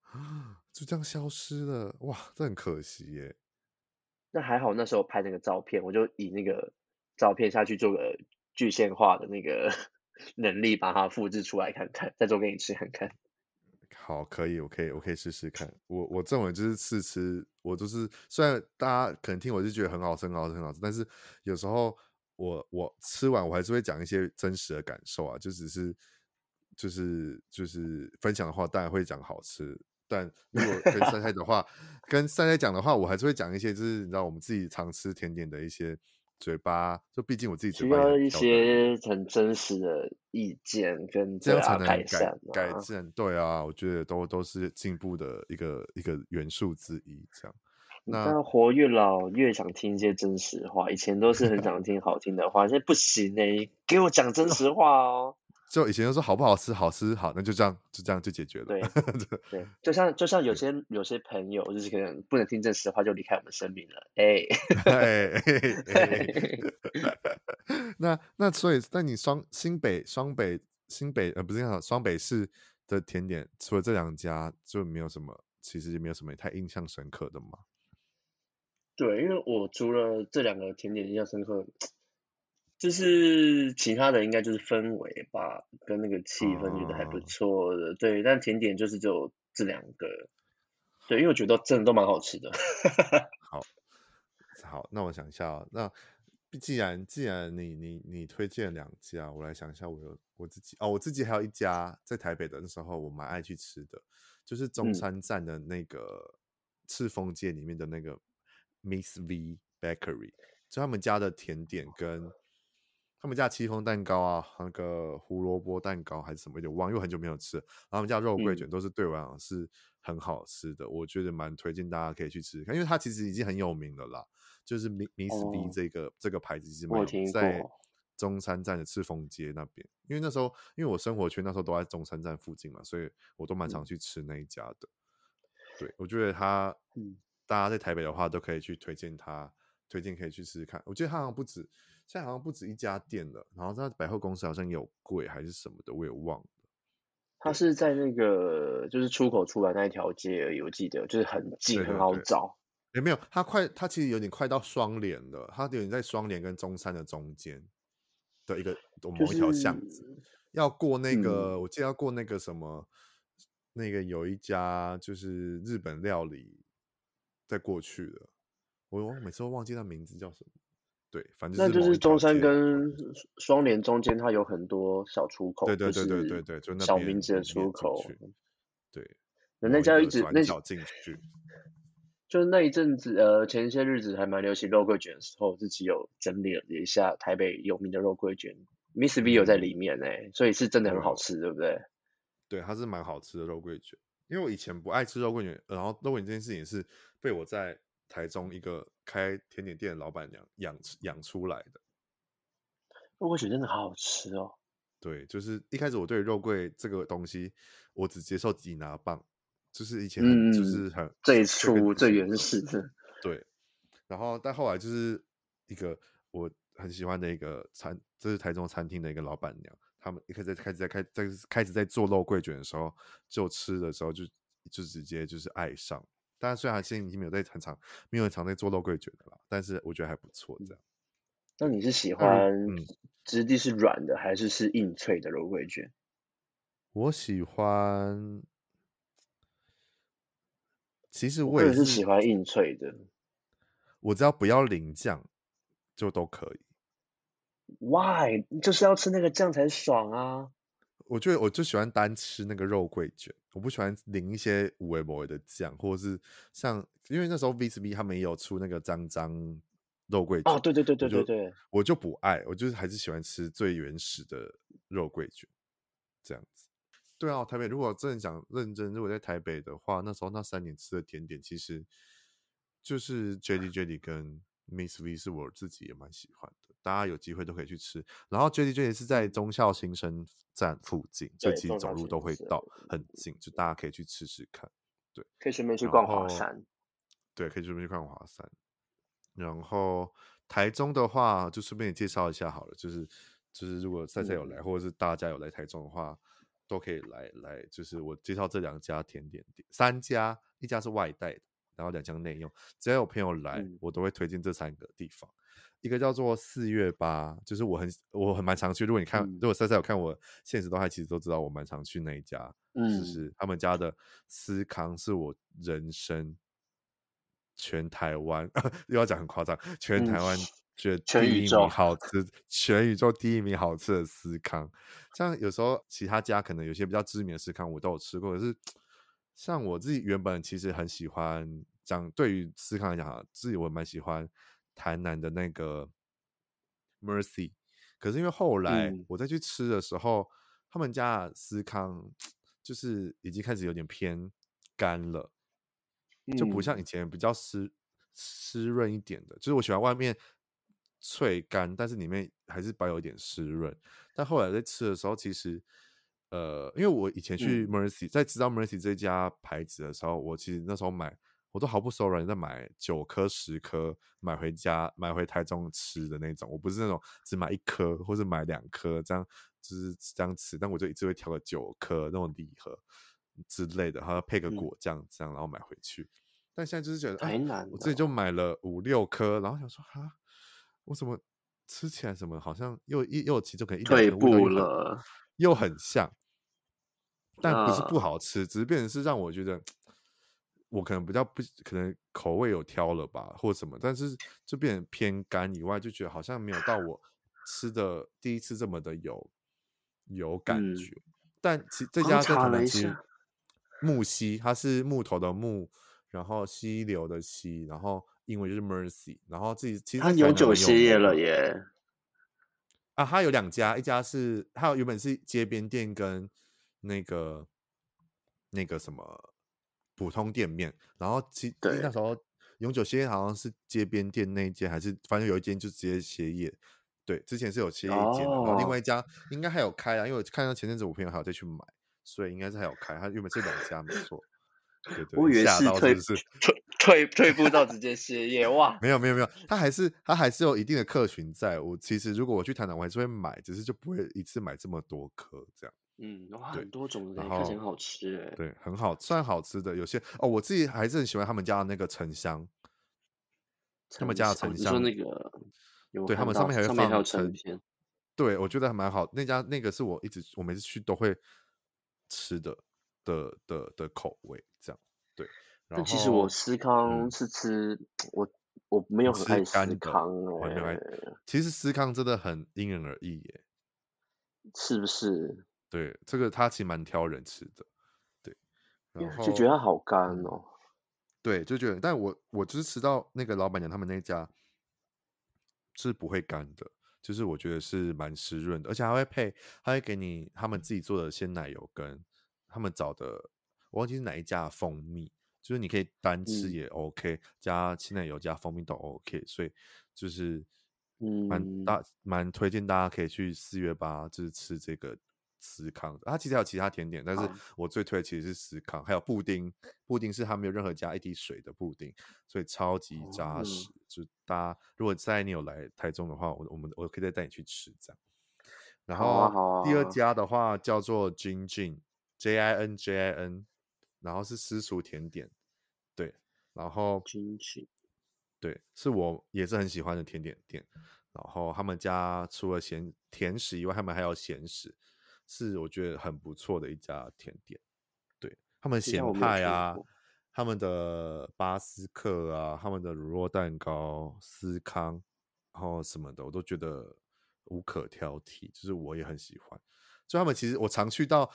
啊，就这样消失了。哇，这很可惜耶。那还好，那时候拍那个照片，我就以那个照片下去做个具现化的那个 能力，把它复制出来看看，再做给你吃看看。好，可以，我可以，我可以试试看。我我这种人就是试吃，我就是虽然大家可能听我就觉得很好吃，很好吃，很好吃，但是有时候我我吃完我还是会讲一些真实的感受啊，就只是就是就是分享的话，当然会讲好吃。但如果跟 赛赛的话，跟赛赛讲的话，我还是会讲一些就是你知道我们自己常吃甜点的一些。嘴巴，就毕竟我自己嘴巴需要一些很真实的意见跟这样才能改善、啊、改正。对啊，我觉得都都是进步的一个一个元素之一。这样，那活越老越想听一些真实话，以前都是很想听好听的话，现在不行呢、欸，给我讲真实话哦。就以前就说好不好吃，好吃好，那就这样就这样就解决了。对 对，就像就像有些有些朋友就是可能不能听证实话就离开我们生命了。哎哎哎，那那所以那你双新北双北新北呃不是讲双北市的甜点，除了这两家就没有什么，其实也没有什么太印象深刻的吗？对，因为我除了这两个甜点印象深刻。就是其他的应该就是氛围吧，跟那个气氛觉得还不错的，uh, 对。但甜点就是只有这两个，对，因为我觉得真的都蛮好吃的。好，好，那我想一下啊，那既然既然你你你推荐两家，我来想一下，我有我自己哦，我自己还有一家在台北的那时候我蛮爱去吃的，就是中山站的那个赤峰街里面的那个 Miss V Bakery，就他们家的甜点跟。他们家戚风蛋糕啊，那个胡萝卜蛋糕还是什么，有点忘，因为很久没有吃。然后他们家肉桂卷都是对我来讲是很好吃的，嗯、我觉得蛮推荐大家可以去吃因为它其实已经很有名了啦。就是 Miss B 这个、哦、这个牌子其实蛮有名，在中山站的赤峰街那边。因为那时候因为我生活圈那时候都在中山站附近嘛，所以我都蛮常去吃那一家的。嗯、对，我觉得它，嗯，大家在台北的话都可以去推荐它，推荐可以去试试看。我觉得它好像不止。现在好像不止一家店了，然后在百货公司好像有柜还是什么的，我也忘了。它是在那个就是出口出来那一条街而已，我记得就是很近，对对对，很好找。也没有，它快，它其实有点快到双连了，它有点在双连跟中山的中间的一个某一条巷子，就是，要过那个，嗯，我记得要过那个什么，那个有一家就是日本料理在过去的，我我每次都忘记它名字叫什么。对，反正那就是中山跟双连中间，它有很多小出口，对对对对对对，就那小名字的出口。对，那家一直那小进去，就是那一阵子，呃，前些日子还蛮流行肉桂卷的时候，自己有整理了一下台北有名的肉桂卷，Miss V 有在里面呢，所以是真的很好吃，对不对？对，它是蛮好吃的肉桂卷，因为我以前不爱吃肉桂卷，然后肉桂卷这件事情是被我在。台中一个开甜点店的老板娘养养出来的肉桂卷真的好好吃哦。对，就是一开始我对肉桂这个东西，我只接受吉拿棒，就是以前很、嗯、就是很最初最原始的。对，然后但后来就是一个我很喜欢的一个餐，这、就是台中餐厅的一个老板娘，他们一开始在开始在开在开始在做肉桂卷的时候，就吃的时候就就直接就是爱上。但虽然现在已经没有在很常，没有很常在做肉桂卷的了，但是我觉得还不错。这样，那你是喜欢质地是软的，还是是硬脆的肉桂卷？我喜欢，其实我也是，是喜欢硬脆的。我只要不要淋酱，就都可以。Why？就是要吃那个酱才爽啊！我觉得我就喜欢单吃那个肉桂卷，我不喜欢淋一些五味某味的酱，或者是像因为那时候 V S B 他们也有出那个脏脏肉桂卷哦，对对对对对对，我就不爱，我就是还是喜欢吃最原始的肉桂卷这样子。对啊，台北如果真的想认真，如果在台北的话，那时候那三年吃的甜点其实就是 Jelly Jelly 跟 Miss V 是我自己也蛮喜欢的，大家有机会都可以去吃。然后 Jelly Jelly 是在忠孝新生站附近，所以其实走路都会到很近，就大家可以去吃吃看。对，可以顺便去逛华山。对，可以顺便去逛华山。然后台中的话，就顺便介绍一下好了，就是就是如果赛赛有来、嗯，或者是大家有来台中的话，都可以来来。就是我介绍这两家甜点店，三家，一家是外带的。然后两家内用，只要有朋友来，嗯、我都会推荐这三个地方。一个叫做四月八，就是我很我很蛮常去。如果你看，嗯、如果赛赛有看我现实动态，其实都知道我蛮常去那一家。嗯，就是他们家的司康是我人生全台湾 又要讲很夸张，全台湾觉得第一名好 吃，嗯、全宇宙第一名好吃的司康。像有时候其他家可能有些比较知名的司康我都有吃过，可是。像我自己原本其实很喜欢讲，对于司康来讲，自己我蛮喜欢台南的那个 Mercy，可是因为后来我再去吃的时候，嗯、他们家的司康就是已经开始有点偏干了，就不像以前比较湿湿润一点的，就是我喜欢外面脆干，但是里面还是保有一点湿润。但后来在吃的时候，其实呃，因为我以前去 Mercy，、嗯、在知道 Mercy 这家牌子的时候，我其实那时候买，我都毫不手软在买九颗、十颗买回家，买回台中吃的那种。我不是那种只买一颗或者买两颗这样，就是这样吃。但我就一直会挑个九颗那种礼盒之类的，还要配个果酱这样，然后买回去。但现在就是觉得太难、啊，我自己就买了五六颗，然后想说哈，我怎么吃起来什么好像又一又其实可能一点点退步了，又很像，但不是不好吃，uh, 只是变成是让我觉得我可能比较不可能口味有挑了吧，或什么，但是就变成偏干以外，就觉得好像没有到我吃的第一次这么的有有感觉。嗯、但其这家在台南其实木溪，它是木头的木。然后溪流的溪，然后英文就是 Mercy，然后自己其实它永久歇业了耶。啊，它有两家，一家是他原本是街边店跟那个那个什么普通店面，然后其对那时候永久歇业好像是街边店那一间，还是反正有一间就直接歇业。对，之前是有歇业一间，哦、然后另外一家应该还有开啊，因为我看到前阵子我朋友还有再去买，所以应该是还有开。他原本是两家没错。对对，我以为是退是退退退步到直接歇业哇？没有没有没有，他还是他还是有一定的客群在。我其实如果我去台南，我还是会买，只是就不会一次买这么多颗这样。嗯，哇，很多种的，看起来很好吃哎。对，很好，算好吃的。有些哦，我自己还是很喜欢他们家的那个沉香，他们家的沉香，说那个，对他们上面还会放沉片。对，我觉得还蛮好。那家那个是我一直我每次去都会吃的。的的的口味这样对，但其实我思康是吃、嗯、我我没有很爱司康哎，其实思康真的很因人而异耶，是不是？对，这个它其实蛮挑人吃的，对，然后就觉得它好干哦，对，就觉得，但我我就是吃到那个老板娘他们那家是不会干的，就是我觉得是蛮湿润的，而且还会配，还会给你他们自己做的鲜奶油跟。他们找的我忘记是哪一家的蜂蜜，就是你可以单吃也 OK，、嗯、加鲜奶油加蜂蜜都 OK，所以就是嗯蛮大蛮推荐大家可以去四月八就是吃这个司康。它其实还有其他甜点，但是我最推的其实是司康，还有布丁，布丁是它没有任何加一滴水的布丁，所以超级扎实。嗯、就大家如果在你有来台中的话，我我们我可以再带你去吃这样。然后第二家的话叫做君君。J I N J I N，然后是私厨甜点，对，然后对，是我也是很喜欢的甜点店。然后他们家除了咸甜食以外，他们还有咸食，是我觉得很不错的一家甜点。对，他们咸派啊，他们的巴斯克啊，他们的乳酪蛋糕、司康，然后什么的，我都觉得无可挑剔，就是我也很喜欢。就他们其实我常去到。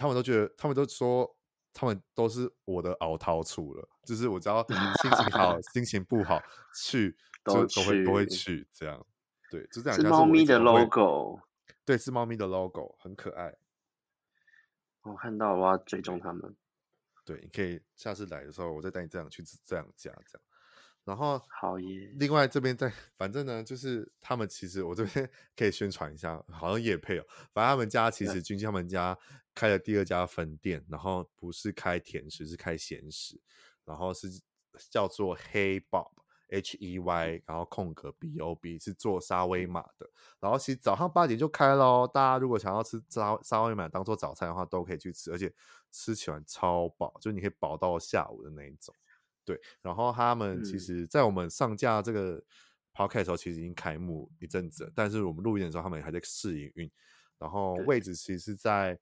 他们都觉得，他们都说，他们都是我的熬陶处了。就是我只要心情好、心情不好，去就都会都会去这样。对，就这样。是猫咪的 logo，对，是猫咪的 logo，很可爱。我看到，我要追踪他们。对，你可以下次来的时候，我再带你这样去这样家这样。然后好耶。另外这边在，反正呢，就是他们其实我这边 可以宣传一下，好像也配哦。反正他们家其实君君他们家开了第二家分店，然后不是开甜食，是开咸食，然后是叫做 Hey Bob H E Y，然后空格 B O B 是做沙威玛的。然后其实早上八点就开喽，大家如果想要吃沙沙威玛当做早餐的话，都可以去吃，而且吃起来超饱，就你可以饱到下午的那一种。对，然后他们其实，在我们上架这个 podcast 的时候，其实已经开幕一阵子了，但是我们录音的时候，他们还在试营运。然后位置其实是在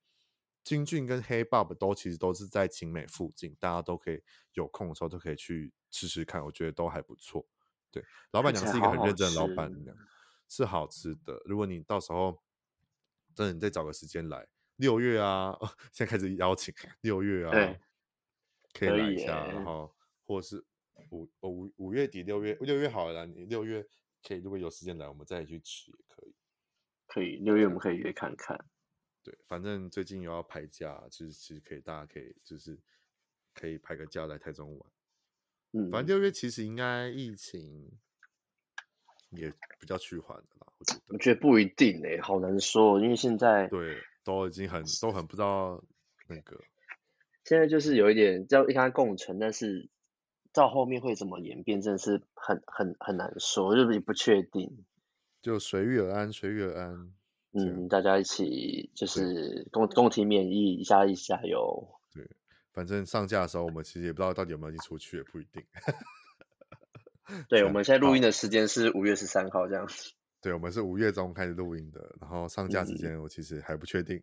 君君跟 Hey Bob 都其实都是在勤美附近，大家都可以有空的时候都可以去吃吃看，我觉得都还不错。对，老板娘是一个很认真的老板娘，是好吃的。如果你到时候真的你再找个时间来，六月啊，现在开始邀请六月啊，可以来一下，然后。或是五五五月底六月六月好了啦，你六月可以如果有时间来，我们再去吃也可以。可以六月我们可以约看看。对，反正最近又要排假，就是其实可以大家可以就是可以排个假来台中玩。嗯，反正六月其实应该疫情也比较趋缓的啦。我觉得，我觉得不一定诶、欸，好难说，因为现在对都已经很都很不知道那个。现在就是有一点叫一开共存，但是到后面会怎么演变，真的是很很很难说，就是也不确定。就随遇而安，随遇而安。嗯，大家一起就是共共体免疫，一下一加油。对，反正上架的时候，我们其实也不知道到底有没有一起出去，也不一定。对，我们现在录音的时间是五月十三号，这样子。对，我们是五月中开始录音的，然后上架时间我其实还不确定，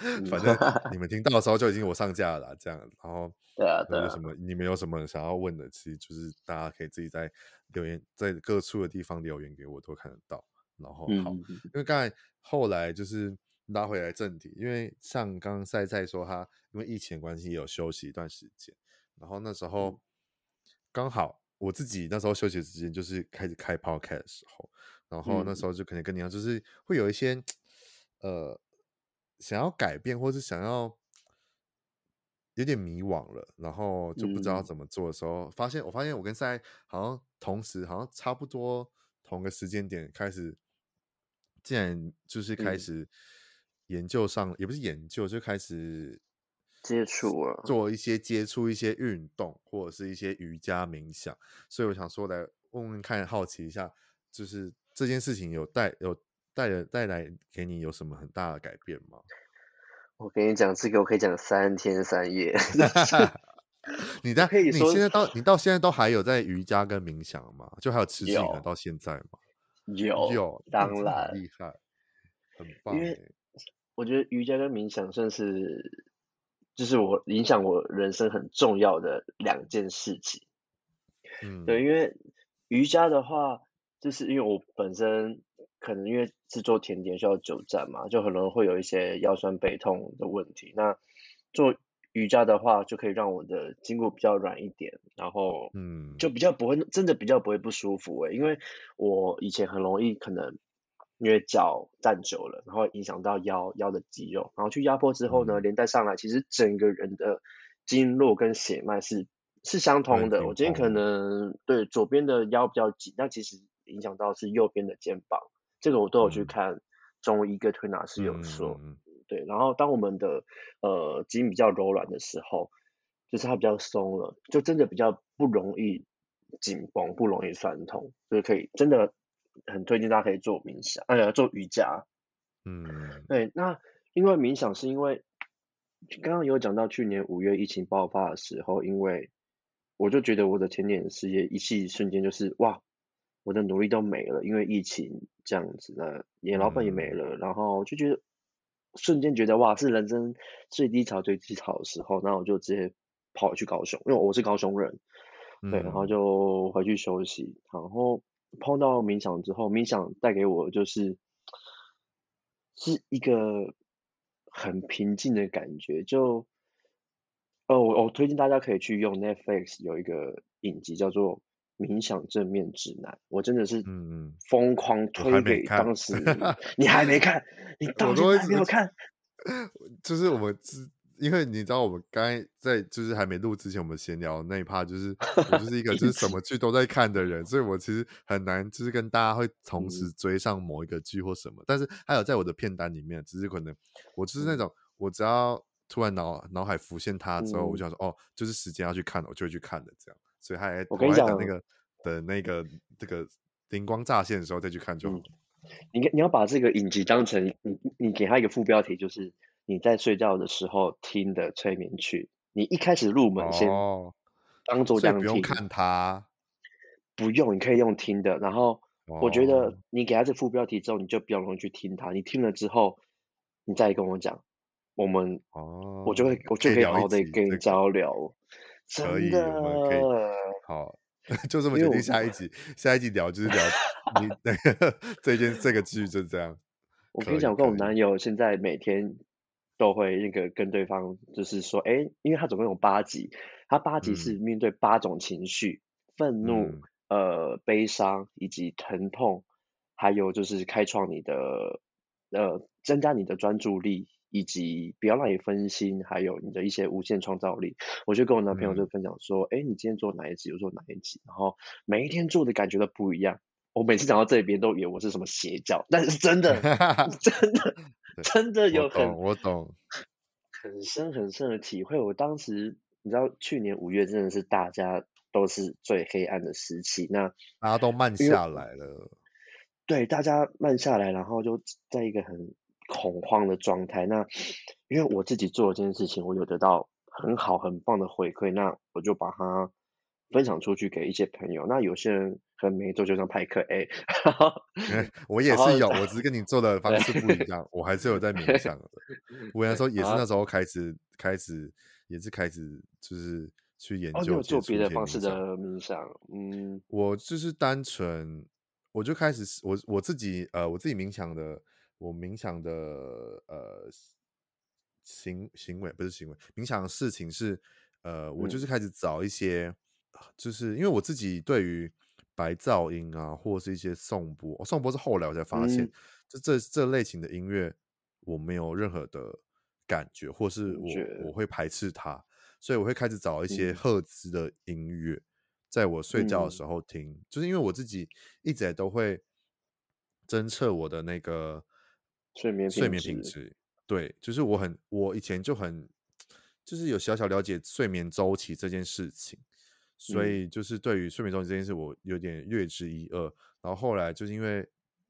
嗯、反正 你们听到的时候就已经我上架了，这样。然后对啊，对啊。有什么你们有什么想要问的，其实就是大家可以自己在留言，在各处的地方留言给我，都看得到。然后好，嗯、因为刚才后来就是拉回来正题，因为像刚刚赛赛说他因为疫情关系也有休息一段时间，然后那时候。刚好我自己那时候休息的时间就是开始开 podcast 的时候。然后那时候。就可能跟你一样，就是会有一些、嗯、呃想要改变，或是想要有点迷惘了，然后就不知道怎么做的时候，嗯、发现我发现我跟赛好像同时，好像差不多同个时间点开始，竟然就是开始研究上，嗯、也不是研究，就开始接触了，做一些接触一些运动或者是一些瑜伽冥想，所以我想说来问问看，好奇一下，就是。这件事情有带有带来带来给你有什么很大的改变吗？我跟你讲，这个我可以讲三天三夜。你在你现在到你到现在都还有在瑜伽跟冥想吗？就还有持续的到现在吗？有有，当 然厉害，很棒。因为我觉得瑜伽跟冥想算是就是我影响我人生很重要的两件事情。嗯，对，因为瑜伽的话。就是因为我本身可能因为是做甜点需要久站嘛，就很容易会有一些腰酸背痛的问题。那做瑜伽的话，就可以让我的筋骨比较软一点，然后嗯，就比较不会真的比较不会不舒服诶、欸。因为我以前很容易可能因为脚站久了，然后影响到腰腰的肌肉，然后去压迫之后呢，连带上来，其实整个人的经络跟血脉是是相通的。我今天可能对左边的腰比较紧，但其实。影响到是右边的肩膀，这个我都有去看中医跟推拿师有说，嗯、对。然后当我们的呃筋比较柔软的时候，就是它比较松了，就真的比较不容易紧绷，不容易酸痛，所以可以真的很推荐大家可以做冥想，哎呀，做瑜伽。嗯，对。那因为冥想是因为刚刚有讲到去年五月疫情爆发的时候，因为我就觉得我的甜点事业一夕瞬间就是哇。我的努力都没了，因为疫情这样子，那也老板也没了，嗯、然后就觉得瞬间觉得哇，是人生最低潮、最低潮的时候，然后我就直接跑去高雄，因为我是高雄人，嗯、对，然后就回去休息，然后碰到冥想之后，冥想带给我就是是一个很平静的感觉，就哦，我我推荐大家可以去用 Netflix 有一个影集叫做。冥想正面指南，我真的是疯狂推给当时你，嗯、你还没看，你 到现在还没有看。就是我们因为你知道，我们刚才在就是还没录之前，我们闲聊那一趴，就是 我就是一个就是什么剧都在看的人，所以我其实很难就是跟大家会同时追上某一个剧或什么。嗯、但是还有在我的片单里面，只是可能我就是那种，我只要突然脑脑海浮现它之后，我就想说、嗯、哦，就是时间要去看了，我就会去看的这样。所以他还，我跟你讲那个等那个这个灵光乍现的时候再去看就好。你你要把这个影集当成你你给他一个副标题，就是你在睡觉的时候听的催眠曲。你一开始入门先当做这样听，哦、不用看它，不用，你可以用听的。然后我觉得你给他这副标题之后，你就比较容易去听它。你听了之后，你再跟我讲，我们哦，我就会我就可以好好的跟你交流。可以，我们可以好，就这么决定。下一集，下一集聊就是聊你 那个这件这个剧就是这样。我跟你讲，我跟我男友现在每天都会那个跟对方就是说，哎，因为他总共有八集，他八集是面对八种情绪：愤怒、呃、悲伤以及疼痛，还有就是开创你的呃，增加你的专注力。以及不要让你分心，还有你的一些无限创造力，我就跟我男朋友就分享说，哎、嗯，你今天做哪一集，我做哪一集，然后每一天做的感觉都不一样，我每次讲到这边都以为我是什么邪教，但是真的 真的真的有很我懂，我懂。很深很深的体会。我当时你知道，去年五月真的是大家都是最黑暗的时期，那大家都慢下来了。对，大家慢下来，然后就在一个很恐慌的状态。那因为我自己做了这件事情，我有得到很好很棒的回馈，那我就把它分享出去给一些朋友。那有些人可能没做，就像派克 A，我 也是有，我只是跟你做的方式不一样，我还是有在 冥想的。我那时候也是那时候开始开始也是开始就是去研究、哦、做别的方式的冥想。嗯，我就是单纯。我就开始，我我自己呃，我自己冥想的，我冥想的呃行行为不是行为，冥想的事情是呃，我就是开始找一些，嗯、就是因为我自己对于白噪音啊，或者是一些颂钵，颂钵是后来我才发现，嗯、就这这类型的音乐我没有任何的感觉，或是我我会排斥它，所以我会开始找一些赫兹的音乐。嗯在我睡觉的时候听，嗯、就是因为我自己一直都会侦测我的那个睡眠睡眠品质。对，就是我很我以前就很就是有小小了解睡眠周期这件事情，所以就是对于睡眠周期这件事，我有点略知一二。然后后来就是因为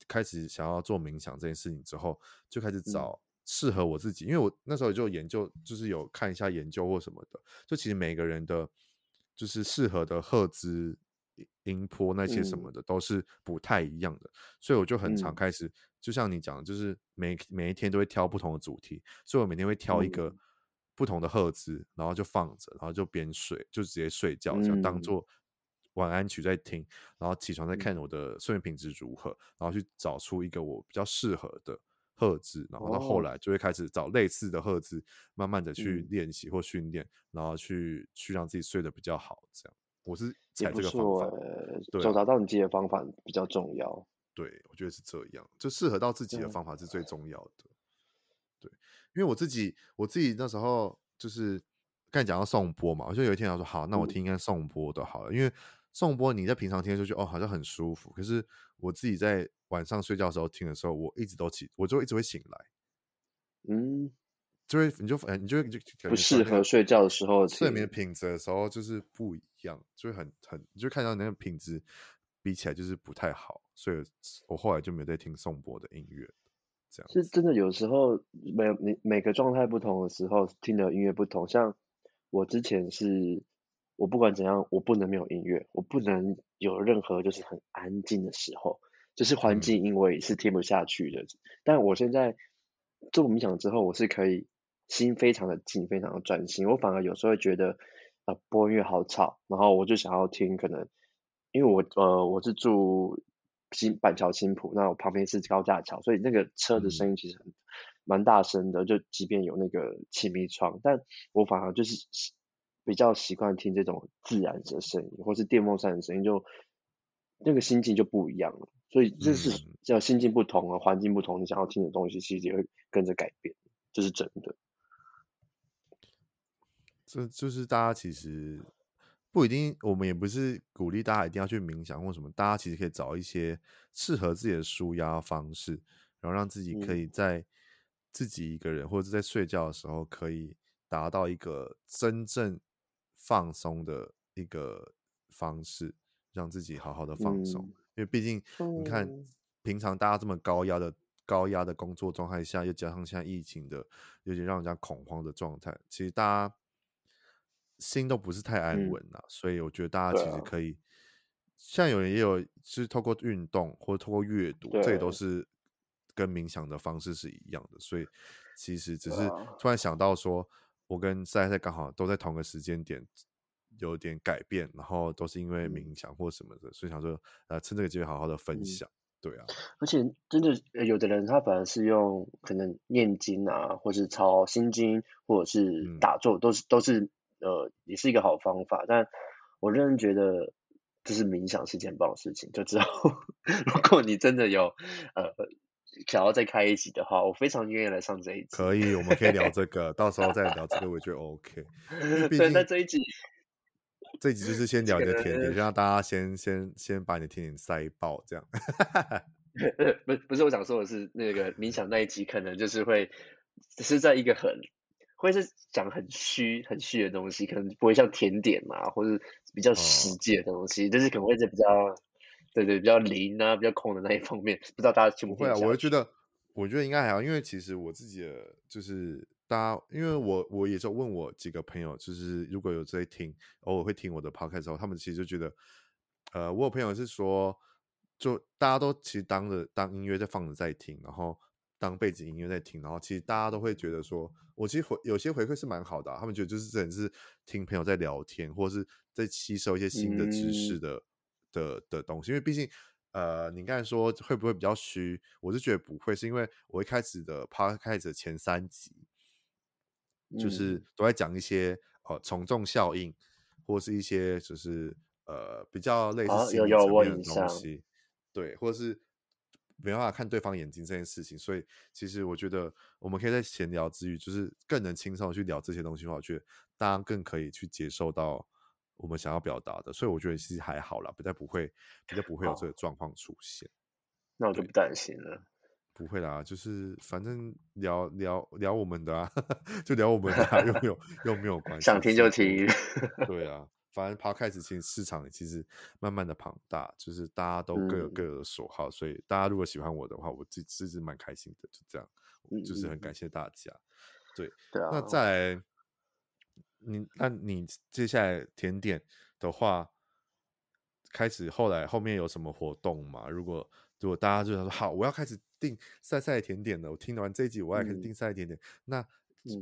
开始想要做冥想这件事情之后，就开始找适合我自己，嗯、因为我那时候就研究，就是有看一下研究或什么的，就其实每个人的。就是适合的赫兹音波那些什么的、嗯、都是不太一样的，所以我就很常开始，嗯、就像你讲的，就是每每一天都会挑不同的主题，所以我每天会挑一个不同的赫兹，嗯、然后就放着，然后就边睡，就直接睡觉，就当做晚安曲在听，然后起床再看我的睡眠品质如何，然后去找出一个我比较适合的。赫兹，然后到后来就会开始找类似的赫兹，慢慢的去练习或训练，嗯、然后去去让自己睡得比较好。这样，我是采这个方法，对，找到你自己的方法比较重要。对，我觉得是这样，就适合到自己的方法是最重要的。嗯、对，因为我自己，我自己那时候就是刚才讲到颂钵嘛，我就有一天想说，好，那我听一看颂钵的好了，嗯、因为颂钵你在平常听出去哦，好像很舒服，可是我自己在。晚上睡觉的时候听的时候，我一直都起，我就一直会醒来。嗯，就会你就哎，你就就不适合睡觉的时候，睡眠品质的时候就是不一样，就会很很，你就看到那个品质比起来就是不太好，所以我后来就没有再听颂钵的音乐。这样是真的，有时候每你每个状态不同的时候听的音乐不同。像我之前是，我不管怎样，我不能没有音乐，我不能有任何就是很安静的时候。就是环境，因为是听不下去的。嗯、但我现在做冥想之后，我是可以心非常的静，非常的专心。我反而有时候会觉得，呃，播音乐好吵，然后我就想要听，可能因为我呃我是住新板桥新浦，那我旁边是高架桥，所以那个车的声音其实很蛮、嗯、大声的。就即便有那个气密窗，但我反而就是比较习惯听这种自然的声音，或是电风扇的声音，就那个心境就不一样了。所以这是叫心境不同啊，环、嗯、境不同，你想要听的东西其实也会跟着改变，这是真的。这就是大家其实不一定，我们也不是鼓励大家一定要去冥想或什么，大家其实可以找一些适合自己的舒压方式，然后让自己可以在自己一个人、嗯、或者是在睡觉的时候，可以达到一个真正放松的一个方式，让自己好好的放松。嗯因为毕竟，你看，平常大家这么高压的高压的工作状态下，又加上现在疫情的有点让人家恐慌的状态，其实大家心都不是太安稳了。嗯、所以我觉得大家其实可以，像有人也有，就是透过运动或者透过阅读，这也都是跟冥想的方式是一样的。所以其实只是突然想到说，我跟赛赛刚好都在同个时间点。有点改变，然后都是因为冥想或什么的，嗯、所以想说，呃，趁这个机会好好的分享，嗯、对啊。而且真的有的人他反而是用可能念经啊，或是抄心经，或者是打坐，嗯、都是都是呃，也是一个好方法。但我认真觉得，就是冥想是件棒的事情。就之后，如果你真的有呃想要再开一集的话，我非常愿意来上这一集。可以，我们可以聊这个，到时候再聊这个，我觉得 OK。所以，那这一集。这一集就是先聊你的甜点，让大家先先先把你的甜点塞爆，这样。不不是，我想说的是，那个冥想那一集可能就是会只是在一个很会是讲很虚很虚的东西，可能不会像甜点嘛，或者比较实际的东西，就、哦、是可能会是比较对对比较灵啊，比较空的那一方面，不知道大家听不听？会啊，我觉得我觉得应该还好，因为其实我自己的就是大家，因为我我也是问我几个朋友，就是如果有在听，偶尔会听我的 podcast 的时候，他们其实就觉得，呃，我有朋友是说。就大家都其实当着当音乐在放着在听，然后当背景音乐在听，然后其实大家都会觉得说，我其实回有些回馈是蛮好的，啊，他们觉得就是真的是听朋友在聊天，或者是在吸收一些新的知识的、嗯、的的东西。因为毕竟，呃，你刚才说会不会比较虚？我是觉得不会，是因为我一开始的 podcast 的前三集，就是都在讲一些呃从众效应，或是一些就是呃比较类似心理层面的东西。对，或者是没办法看对方眼睛这件事情，所以其实我觉得我们可以在闲聊之余，就是更能轻松的去聊这些东西的话，我觉得大家更可以去接受到我们想要表达的，所以我觉得其实还好啦，比较不会，比较不会有这个状况出现。那我就不担心了。不会啦，就是反正聊聊聊我们的啊，就聊我们的、啊，又没有又没有关系，想听就听。对啊。反正 Podcast 其实市场其实慢慢的庞大，就是大家都各有各的所好，嗯、所以大家如果喜欢我的话，我自自是蛮开心的，就这样，就是很感谢大家。嗯、对，对啊。那再来，你那你接下来甜点的话，开始后来后面有什么活动吗？如果如果大家就想说好，我要开始订赛赛甜点了，我听完这一集，我要开始订赛赛甜点，嗯、那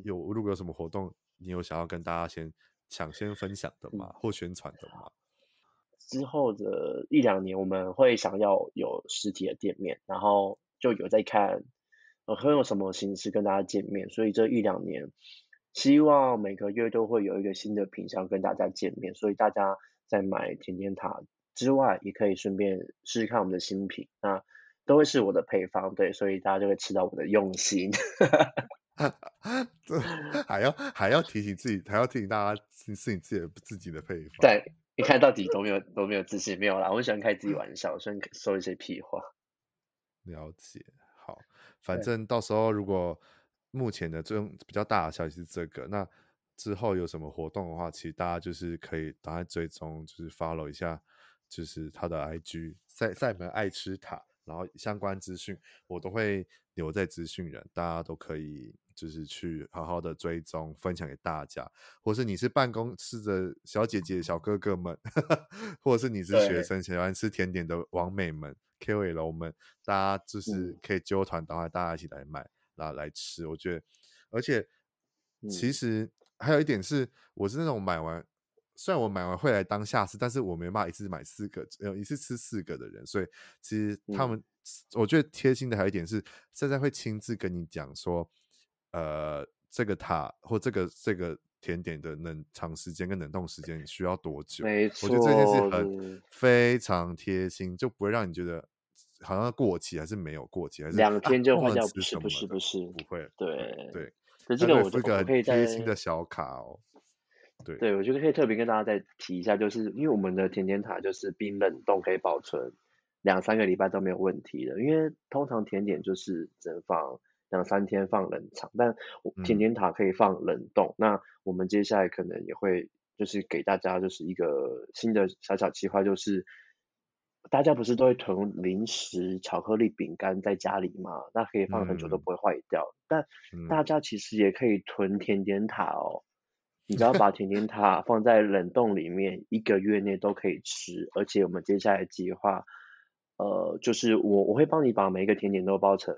有如果有什么活动，你有想要跟大家先？抢先分享的嘛，或宣传的嘛。之后的一两年，我们会想要有实体的店面，然后就有在看，呃，会用什么形式跟大家见面。所以这一两年，希望每个月都会有一个新的品相跟大家见面。所以大家在买甜甜塔之外，也可以顺便试试看我们的新品，那都会是我的配方，对，所以大家就会吃到我的用心。还要还要提醒自己，还要提醒大家是是你自己的自己的配方。对，你看到底都没有都没有自信，没有啦。我很喜欢开自己玩笑，喜欢说一些屁话。了解，好，反正到时候如果目前的这种比较大的消息是这个，那之后有什么活动的话，其实大家就是可以赶快追踪，就是 follow 一下，就是他的 IG 赛赛门爱吃塔，然后相关资讯我都会留在资讯人，大家都可以。就是去好好的追踪分享给大家，或是你是办公室的小姐姐、小哥哥们，或者是你是学生喜欢吃甜点的王美们、KOL 们，大家就是可以揪团，然后大家一起来买，然后来吃。我觉得，而且其实还有一点是，我是那种买完，虽然我买完会来当下次，但是我没办法一次买四个，呃，一次吃四个的人，所以其实他们，我觉得贴心的还有一点是，现在会亲自跟你讲说。呃，这个塔或这个这个甜点的冷藏时间跟冷冻时间需要多久？没错，我觉得这件事很非常贴心，就不会让你觉得好像过期还是没有过期，还是两天就换掉，不是不是不是不会，对对。可是这个我这个贴心的小卡哦，对对，我觉得可以特别跟大家再提一下，就是因为我们的甜点塔就是冰冷冻可以保存两三个礼拜都没有问题的，因为通常甜点就是只能放。两三天放冷藏，但甜甜塔可以放冷冻。嗯、那我们接下来可能也会就是给大家就是一个新的小小计划，就是大家不是都会囤零食、巧克力、饼干在家里嘛？那可以放很久都不会坏掉。嗯、但大家其实也可以囤甜点塔哦。你只要 把甜点塔放在冷冻里面，一个月内都可以吃。而且我们接下来计划，呃，就是我我会帮你把每一个甜点都包成。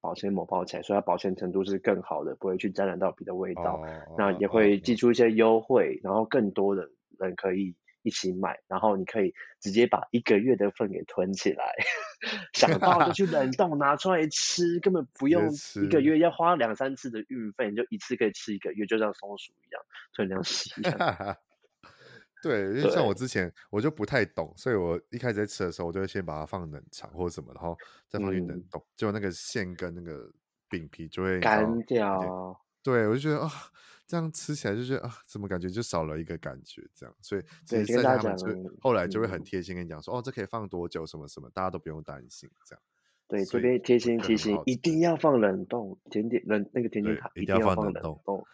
保鲜膜包起来，所以它保鲜程度是更好的，不会去沾染到别的味道。Oh, 那也会寄出一些优惠，oh, 然后更多的人可以一起买，然后你可以直接把一个月的份给囤起来，想到就去冷冻拿出来吃，根本不 用一个月要花两三次的运费，你就一次可以吃一个月，就像松鼠一样，吞两吸一样。对，因为像我之前我就不太懂，所以我一开始在吃的时候，我就会先把它放冷藏或者什么，然后再放去冷冻，就、嗯、那个馅跟那个饼皮就会干掉。对，我就觉得啊、哦，这样吃起来就觉得啊，怎么感觉就少了一个感觉这样，所以其实跟大家讲，后来就会很贴心跟你讲说，哦，这可以放多久，什么什么，大家都不用担心这样。对，这边贴心提醒，一定要放冷冻甜点，冷那个甜点塔一定要放冷冻。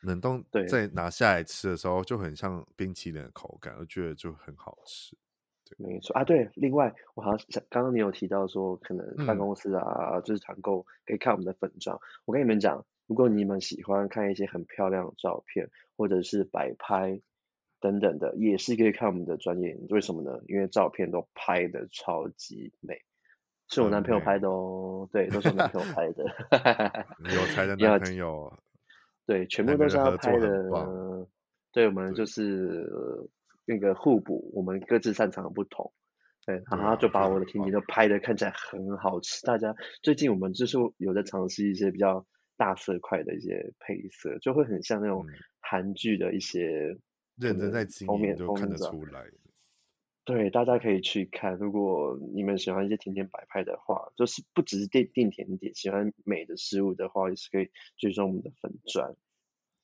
冷冻，对，再拿下来吃的时候就很像冰淇淋的口感，我觉得就很好吃。对，没错啊。对，另外我好像刚刚你有提到说，可能办公室啊，嗯、就是团购可以看我们的粉妆。我跟你们讲，如果你们喜欢看一些很漂亮的照片，或者是摆拍等等的，也是可以看我们的专业。为什么呢？因为照片都拍的超级美。是我男朋友拍的哦，嗯、对，都是我男朋友拍的。有才的男朋友，对，全部都是他拍的。对，我们就是那个互补，我们各自擅长的不同。对，然后就把我的甜点都拍的看起来很好吃。大家最近我们就是有在尝试一些比较大色块的一些配色，就会很像那种韩剧的一些认真在经营就看得出来。对，大家可以去看。如果你们喜欢一些甜点摆拍的话，就是不只是订订甜点，喜欢美的事物的话，也是可以追踪我们的粉砖。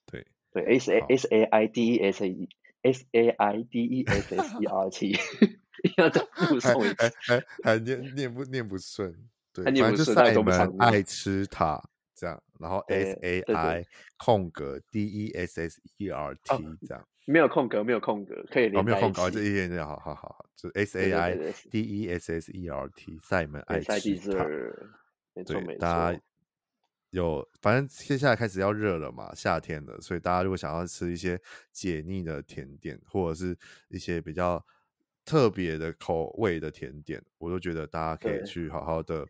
对对，S A S A I D E S A E S A I D E S S E R T，要再复诵一次，还还念念不念不顺？对，反正就赛门爱吃它这样，然后 S A I 空格 D E S S E R T 这样。没有空格，没有空格，可以连。哦，没有空格，这一点点好好好好，就 S A I D E S S E R T，赛门爱吃塔。没错没错。大家有，反正接下来开始要热了嘛，夏天了，所以大家如果想要吃一些解腻的甜点，或者是一些比较特别的口味的甜点，我都觉得大家可以去好好的、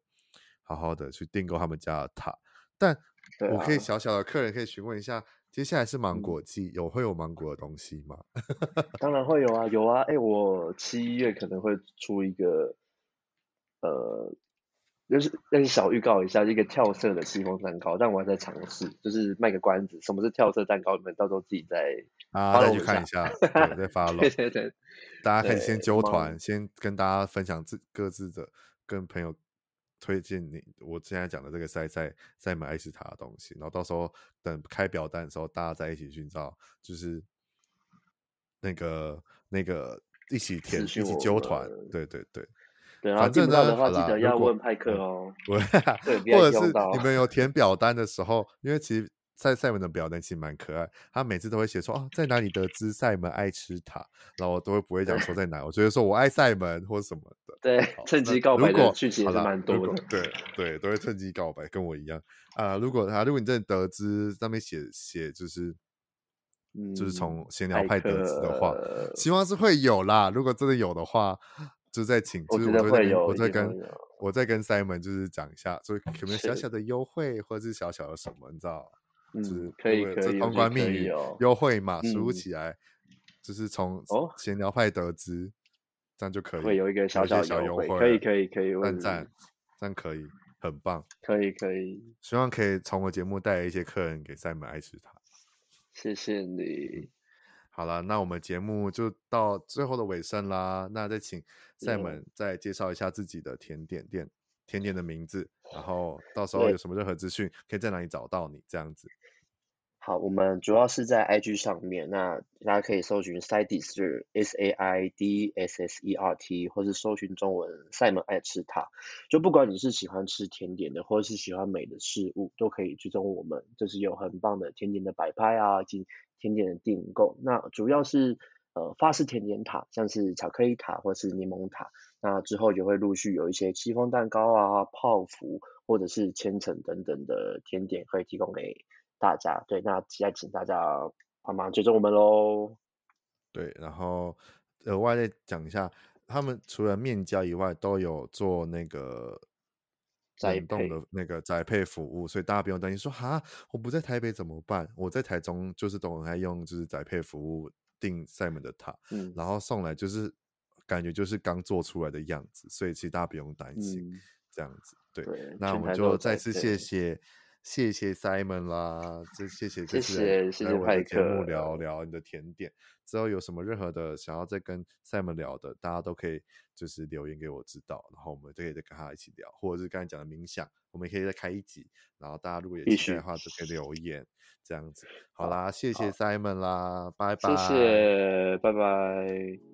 好好的去订购他们家的塔。但我可以小小的客人可以询问一下。接下来是芒果季，有会有芒果的东西吗？当然会有啊，有啊。哎、欸，我七月可能会出一个，呃，就是但是小预告一下，一个跳色的戚风蛋糕，但我还在尝试，就是卖个关子，什么是跳色蛋糕？你们到时候自己再啊再去看一下，对，再 follow。对对对，大家可以先揪团，先跟大家分享自各自的跟朋友。推荐你我现在讲的这个赛赛赛门爱吃塔的东西，然后到时候等开表单的时候，大家再一起寻找，就是那个那个一起填一起揪团，对对对。对，反正的话记得要问派克哦。对，或者是你们有填表单的时候，因为其实。赛赛门的表单其实蛮可爱，他每次都会写说哦，在哪里得知赛门爱吃塔，然后我都会不会讲说在 哪，我觉得说我爱赛门或什么的。对，趁机告白的剧情是蛮多的。对对，都会趁机告白，跟我一样啊、呃。如果他，如果你真的得知上面写写就是，嗯、就是从闲聊派得知的话，希望是会有啦。如果真的有的话，就再请，就是我会有，我再跟我再跟赛门就是讲一下，所以可能小小的优惠或者是小小的什么，你知道。嗯，可以可以，通关密语优惠码输入起来，就是从闲聊派得知，这样就可以。会有一个小小小优惠，可以可以可以，赞赞，这样可以，很棒。可以可以，希望可以从我节目带来一些客人给赛门爱吃塔。谢谢你。好了，那我们节目就到最后的尾声啦。那再请赛门再介绍一下自己的甜点店，甜点的名字，然后到时候有什么任何资讯，可以在哪里找到你这样子。好，我们主要是在 IG 上面，那大家可以搜寻 Saidessert S A I D S S E R T，或是搜寻中文赛门爱吃塔。就不管你是喜欢吃甜点的，或者是喜欢美的事物，都可以追踪我们，就是有很棒的甜点的摆拍啊，以及甜点的订购。那主要是呃法式甜点塔，像是巧克力塔或是柠檬塔。那之后也会陆续有一些戚风蛋糕啊、泡芙或者是千层等等的甜点可以提供给。大家对，那现在请大家帮忙追踪我们喽。对，然后额外再讲一下，他们除了面交以外，都有做那个冷冻的那个宅配服务，所以大家不用担心说哈，我不在台北怎么办？我在台中就是都很爱用，就是宅配服务订赛门的塔，嗯，然后送来就是感觉就是刚做出来的样子，所以其实大家不用担心、嗯、这样子。对，对那我们就再次谢谢。谢谢 Simon 啦，这谢谢谢谢谢谢派克，节目聊聊你的甜点。之后有什么任何的想要再跟 Simon 聊的，大家都可以就是留言给我知道，然后我们就可以再跟他一起聊，或者是刚才讲的冥想，我们也可以再开一集。然后大家如果有期待的话，就可以留言这样子。好啦，谢谢 Simon 啦，拜拜，谢谢，拜拜。